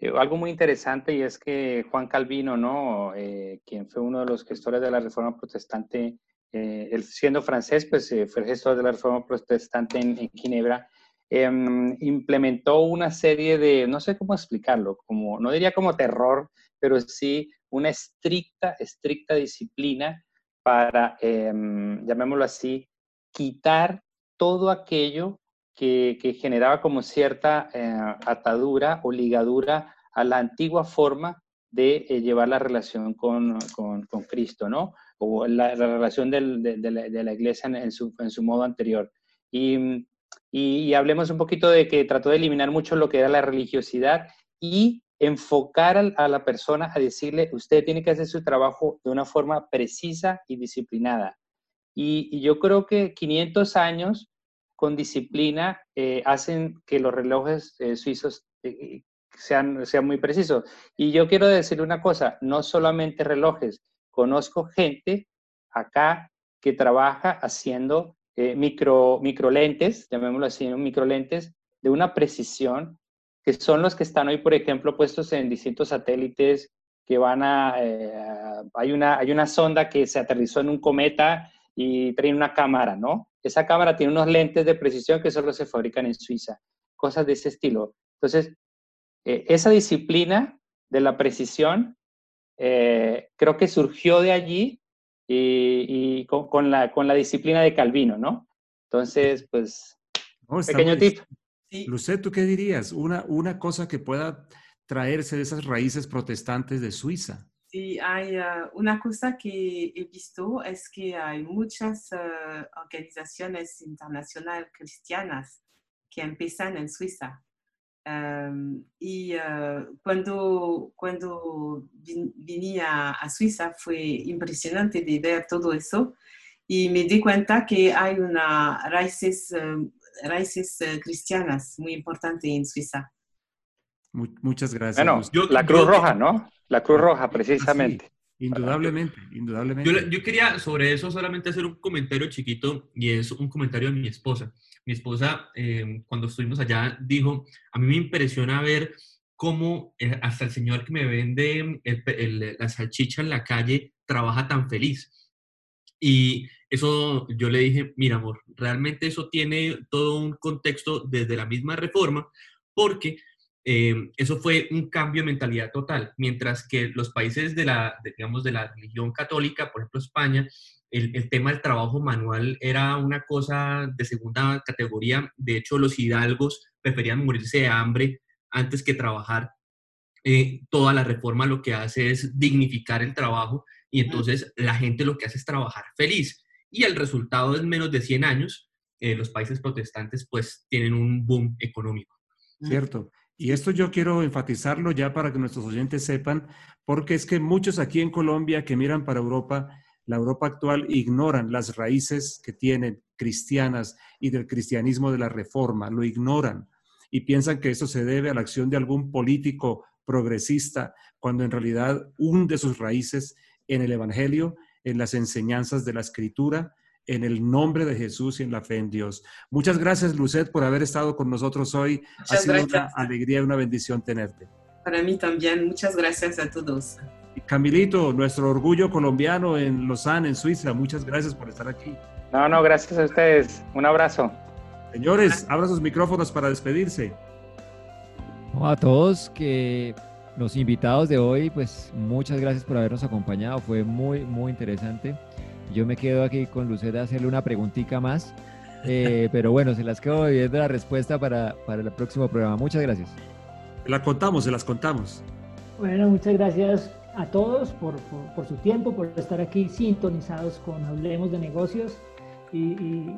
eh, algo muy interesante y es que Juan Calvino, ¿no? Eh, quien fue uno de los gestores de la Reforma Protestante, eh, siendo francés, pues fue gestor de la Reforma Protestante en, Ginebra, em, implementó una serie de, no sé cómo explicarlo, como, no diría como terror, pero sí una estricta, estricta disciplina para, em, llamémoslo así, quitar todo aquello que, generaba como cierta eh, atadura o ligadura a la antigua forma de eh, llevar la relación con, con, Cristo, ¿no? O la, relación de, la, iglesia en su, modo anterior. Y, y, hablemos un poquito de que trató de eliminar mucho lo que era la religiosidad y enfocar a, la persona a decirle, usted tiene que hacer su trabajo de una forma precisa y disciplinada. Y yo creo que 500 años con disciplina eh, hacen que los relojes eh, suizos eh, sean, sean muy precisos. Y yo quiero decir una cosa, no solamente relojes, conozco gente acá que trabaja haciendo micro, micro lentes, llamémoslo así, micro lentes de una precisión que son los que están hoy, por ejemplo, puestos en distintos satélites que van a... Hay, una, hay una sonda que se aterrizó en un cometa y trae una cámara, ¿no? Esa cámara tiene unos lentes de precisión que solo se fabrican en Suiza, cosas de ese estilo. Entonces, eh, esa disciplina de la precisión eh, creo que surgió de allí y, con, la, con la disciplina de Calvino, ¿no? Entonces, pues, pequeño tip. Lucet, ¿tú qué dirías? Una, una cosa que pueda traerse de esas raíces protestantes de Suiza. Sí, hay uh, una cosa que he visto es que hay muchas uh, organizaciones internacionales cristianas que empiezan en Suiza. Um, y uh, cuando, cuando venía a Suiza fue impresionante de ver todo eso y me di cuenta que hay una raíces, um, raíces cristianas muy importantes en Suiza. Muchas gracias. Bueno, la Cruz Roja, ¿no? La Cruz Roja, precisamente. indudablemente, indudablemente. Yo, quería sobre eso solamente hacer un comentario chiquito y es un comentario de mi esposa. Mi esposa, eh, cuando estuvimos allá, dijo, a mí me impresiona ver cómo eh, hasta el señor que me vende la salchicha en la calle trabaja tan feliz. Y eso yo le dije, mira amor, realmente eso tiene todo un contexto desde la misma reforma, porque eh, eso fue un cambio de mentalidad total, mientras que los países de la, digamos, de la religión católica, por ejemplo España, el, tema del trabajo manual era una cosa de segunda categoría. De hecho, los hidalgos preferían morirse de hambre antes que trabajar. Eh, toda la reforma lo que hace es dignificar el trabajo y entonces la gente lo que hace es trabajar feliz. Y el resultado es menos de 100 años, eh, los países protestantes pues tienen un boom económico. Cierto. Y esto yo quiero enfatizarlo ya para que nuestros oyentes sepan, porque es que muchos aquí en Colombia que miran para Europa, la Europa actual, ignoran las raíces que tienen cristianas y del cristianismo de la reforma, lo ignoran y piensan que eso se debe a la acción de algún político progresista, cuando en realidad hunde sus raíces en el Evangelio, en las enseñanzas de la Escritura en el nombre de Jesús y en la fe en Dios. Muchas gracias, Lucet, por haber estado con nosotros hoy. ha sido una alegría y una bendición tenerte. Para mí también, muchas gracias a todos. Camilito, nuestro orgullo colombiano en Lausanne, en Suiza, muchas gracias por estar aquí. No, no, gracias a ustedes. Un abrazo. Señores, abra sus micrófonos para despedirse. a todos que los invitados de hoy, pues muchas gracias por habernos acompañado. Fue muy, muy interesante. Yo me quedo aquí con Lucera a hacerle una preguntita más. Eh, pero bueno, se las quedo viendo la respuesta para, para el próximo programa. Muchas gracias. Se las contamos, se las contamos. Bueno, muchas gracias a todos por, por, su tiempo, por estar aquí sintonizados con Hablemos de Negocios. Y,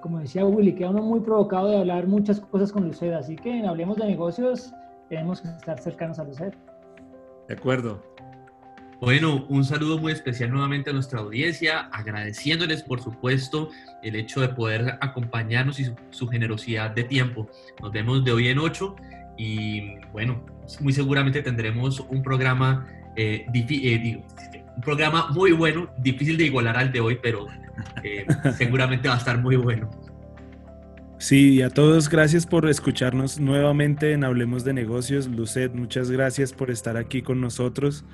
como decía Willy, queda uno muy provocado de hablar muchas cosas con Luceda. Así que en Hablemos de Negocios tenemos que estar cercanos a Luceda. De acuerdo. Bueno, un saludo muy especial nuevamente a nuestra audiencia, agradeciéndoles por supuesto el hecho de poder acompañarnos y su, generosidad de tiempo. Nos vemos de hoy en ocho y bueno, muy seguramente tendremos un programa, eh, eh, un programa muy bueno, difícil de igualar al de hoy, pero eh, seguramente va a estar muy bueno. Sí, y a todos gracias por escucharnos nuevamente en Hablemos de Negocios. Lucet, muchas gracias por estar aquí con nosotros.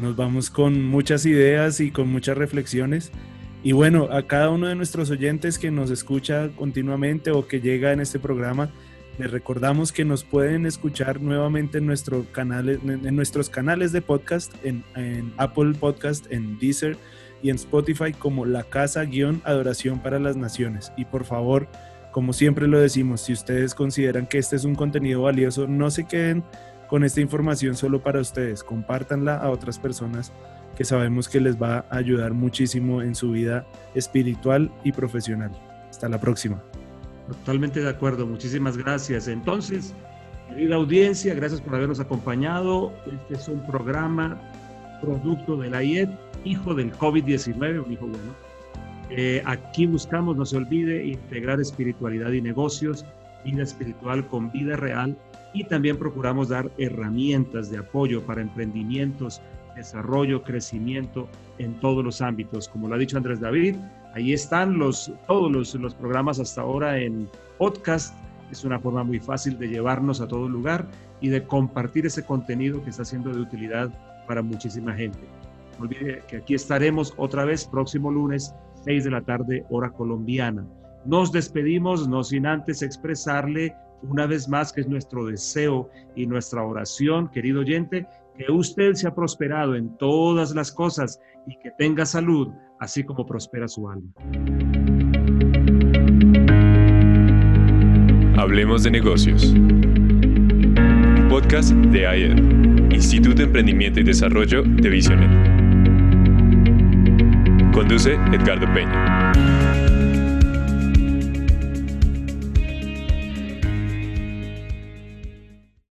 Nos vamos con muchas ideas y con muchas reflexiones. Y bueno, a cada uno de nuestros oyentes que nos escucha continuamente o que llega en este programa, les recordamos que nos pueden escuchar nuevamente en, nuestro canal, en nuestros canales de podcast, en, Apple Podcast, en Deezer y en Spotify como La Casa-Adoración para las Naciones. Y por favor, como siempre lo decimos, si ustedes consideran que este es un contenido valioso, no se queden con esta información solo para ustedes. Compártanla a otras personas que sabemos que les va a ayudar muchísimo en su vida espiritual y profesional. Hasta la próxima. Totalmente de acuerdo, muchísimas gracias. Entonces, querida audiencia, gracias por habernos acompañado. Este es un programa producto de la IED, hijo del COVID-19, un hijo bueno. Eh, aquí buscamos, no se olvide, integrar espiritualidad y negocios, vida espiritual con vida real y también procuramos dar herramientas de apoyo para emprendimientos, desarrollo, crecimiento en todos los ámbitos. Como lo ha dicho Andrés David, ahí están los, todos los, los programas hasta ahora en podcast es una forma muy fácil de llevarnos a todo lugar y de compartir ese contenido que está siendo de utilidad para muchísima gente. No olvide que aquí estaremos otra vez próximo lunes, 6 de la tarde, hora colombiana. Nos despedimos, no sin antes expresarle una vez más que es nuestro deseo y nuestra oración, querido oyente, que usted se ha prosperado en todas las cosas y que tenga salud, así como prospera su alma. Hablemos de negocios. Podcast de AED, Instituto de Emprendimiento y Desarrollo de Visionet. Conduce Edgardo Peña.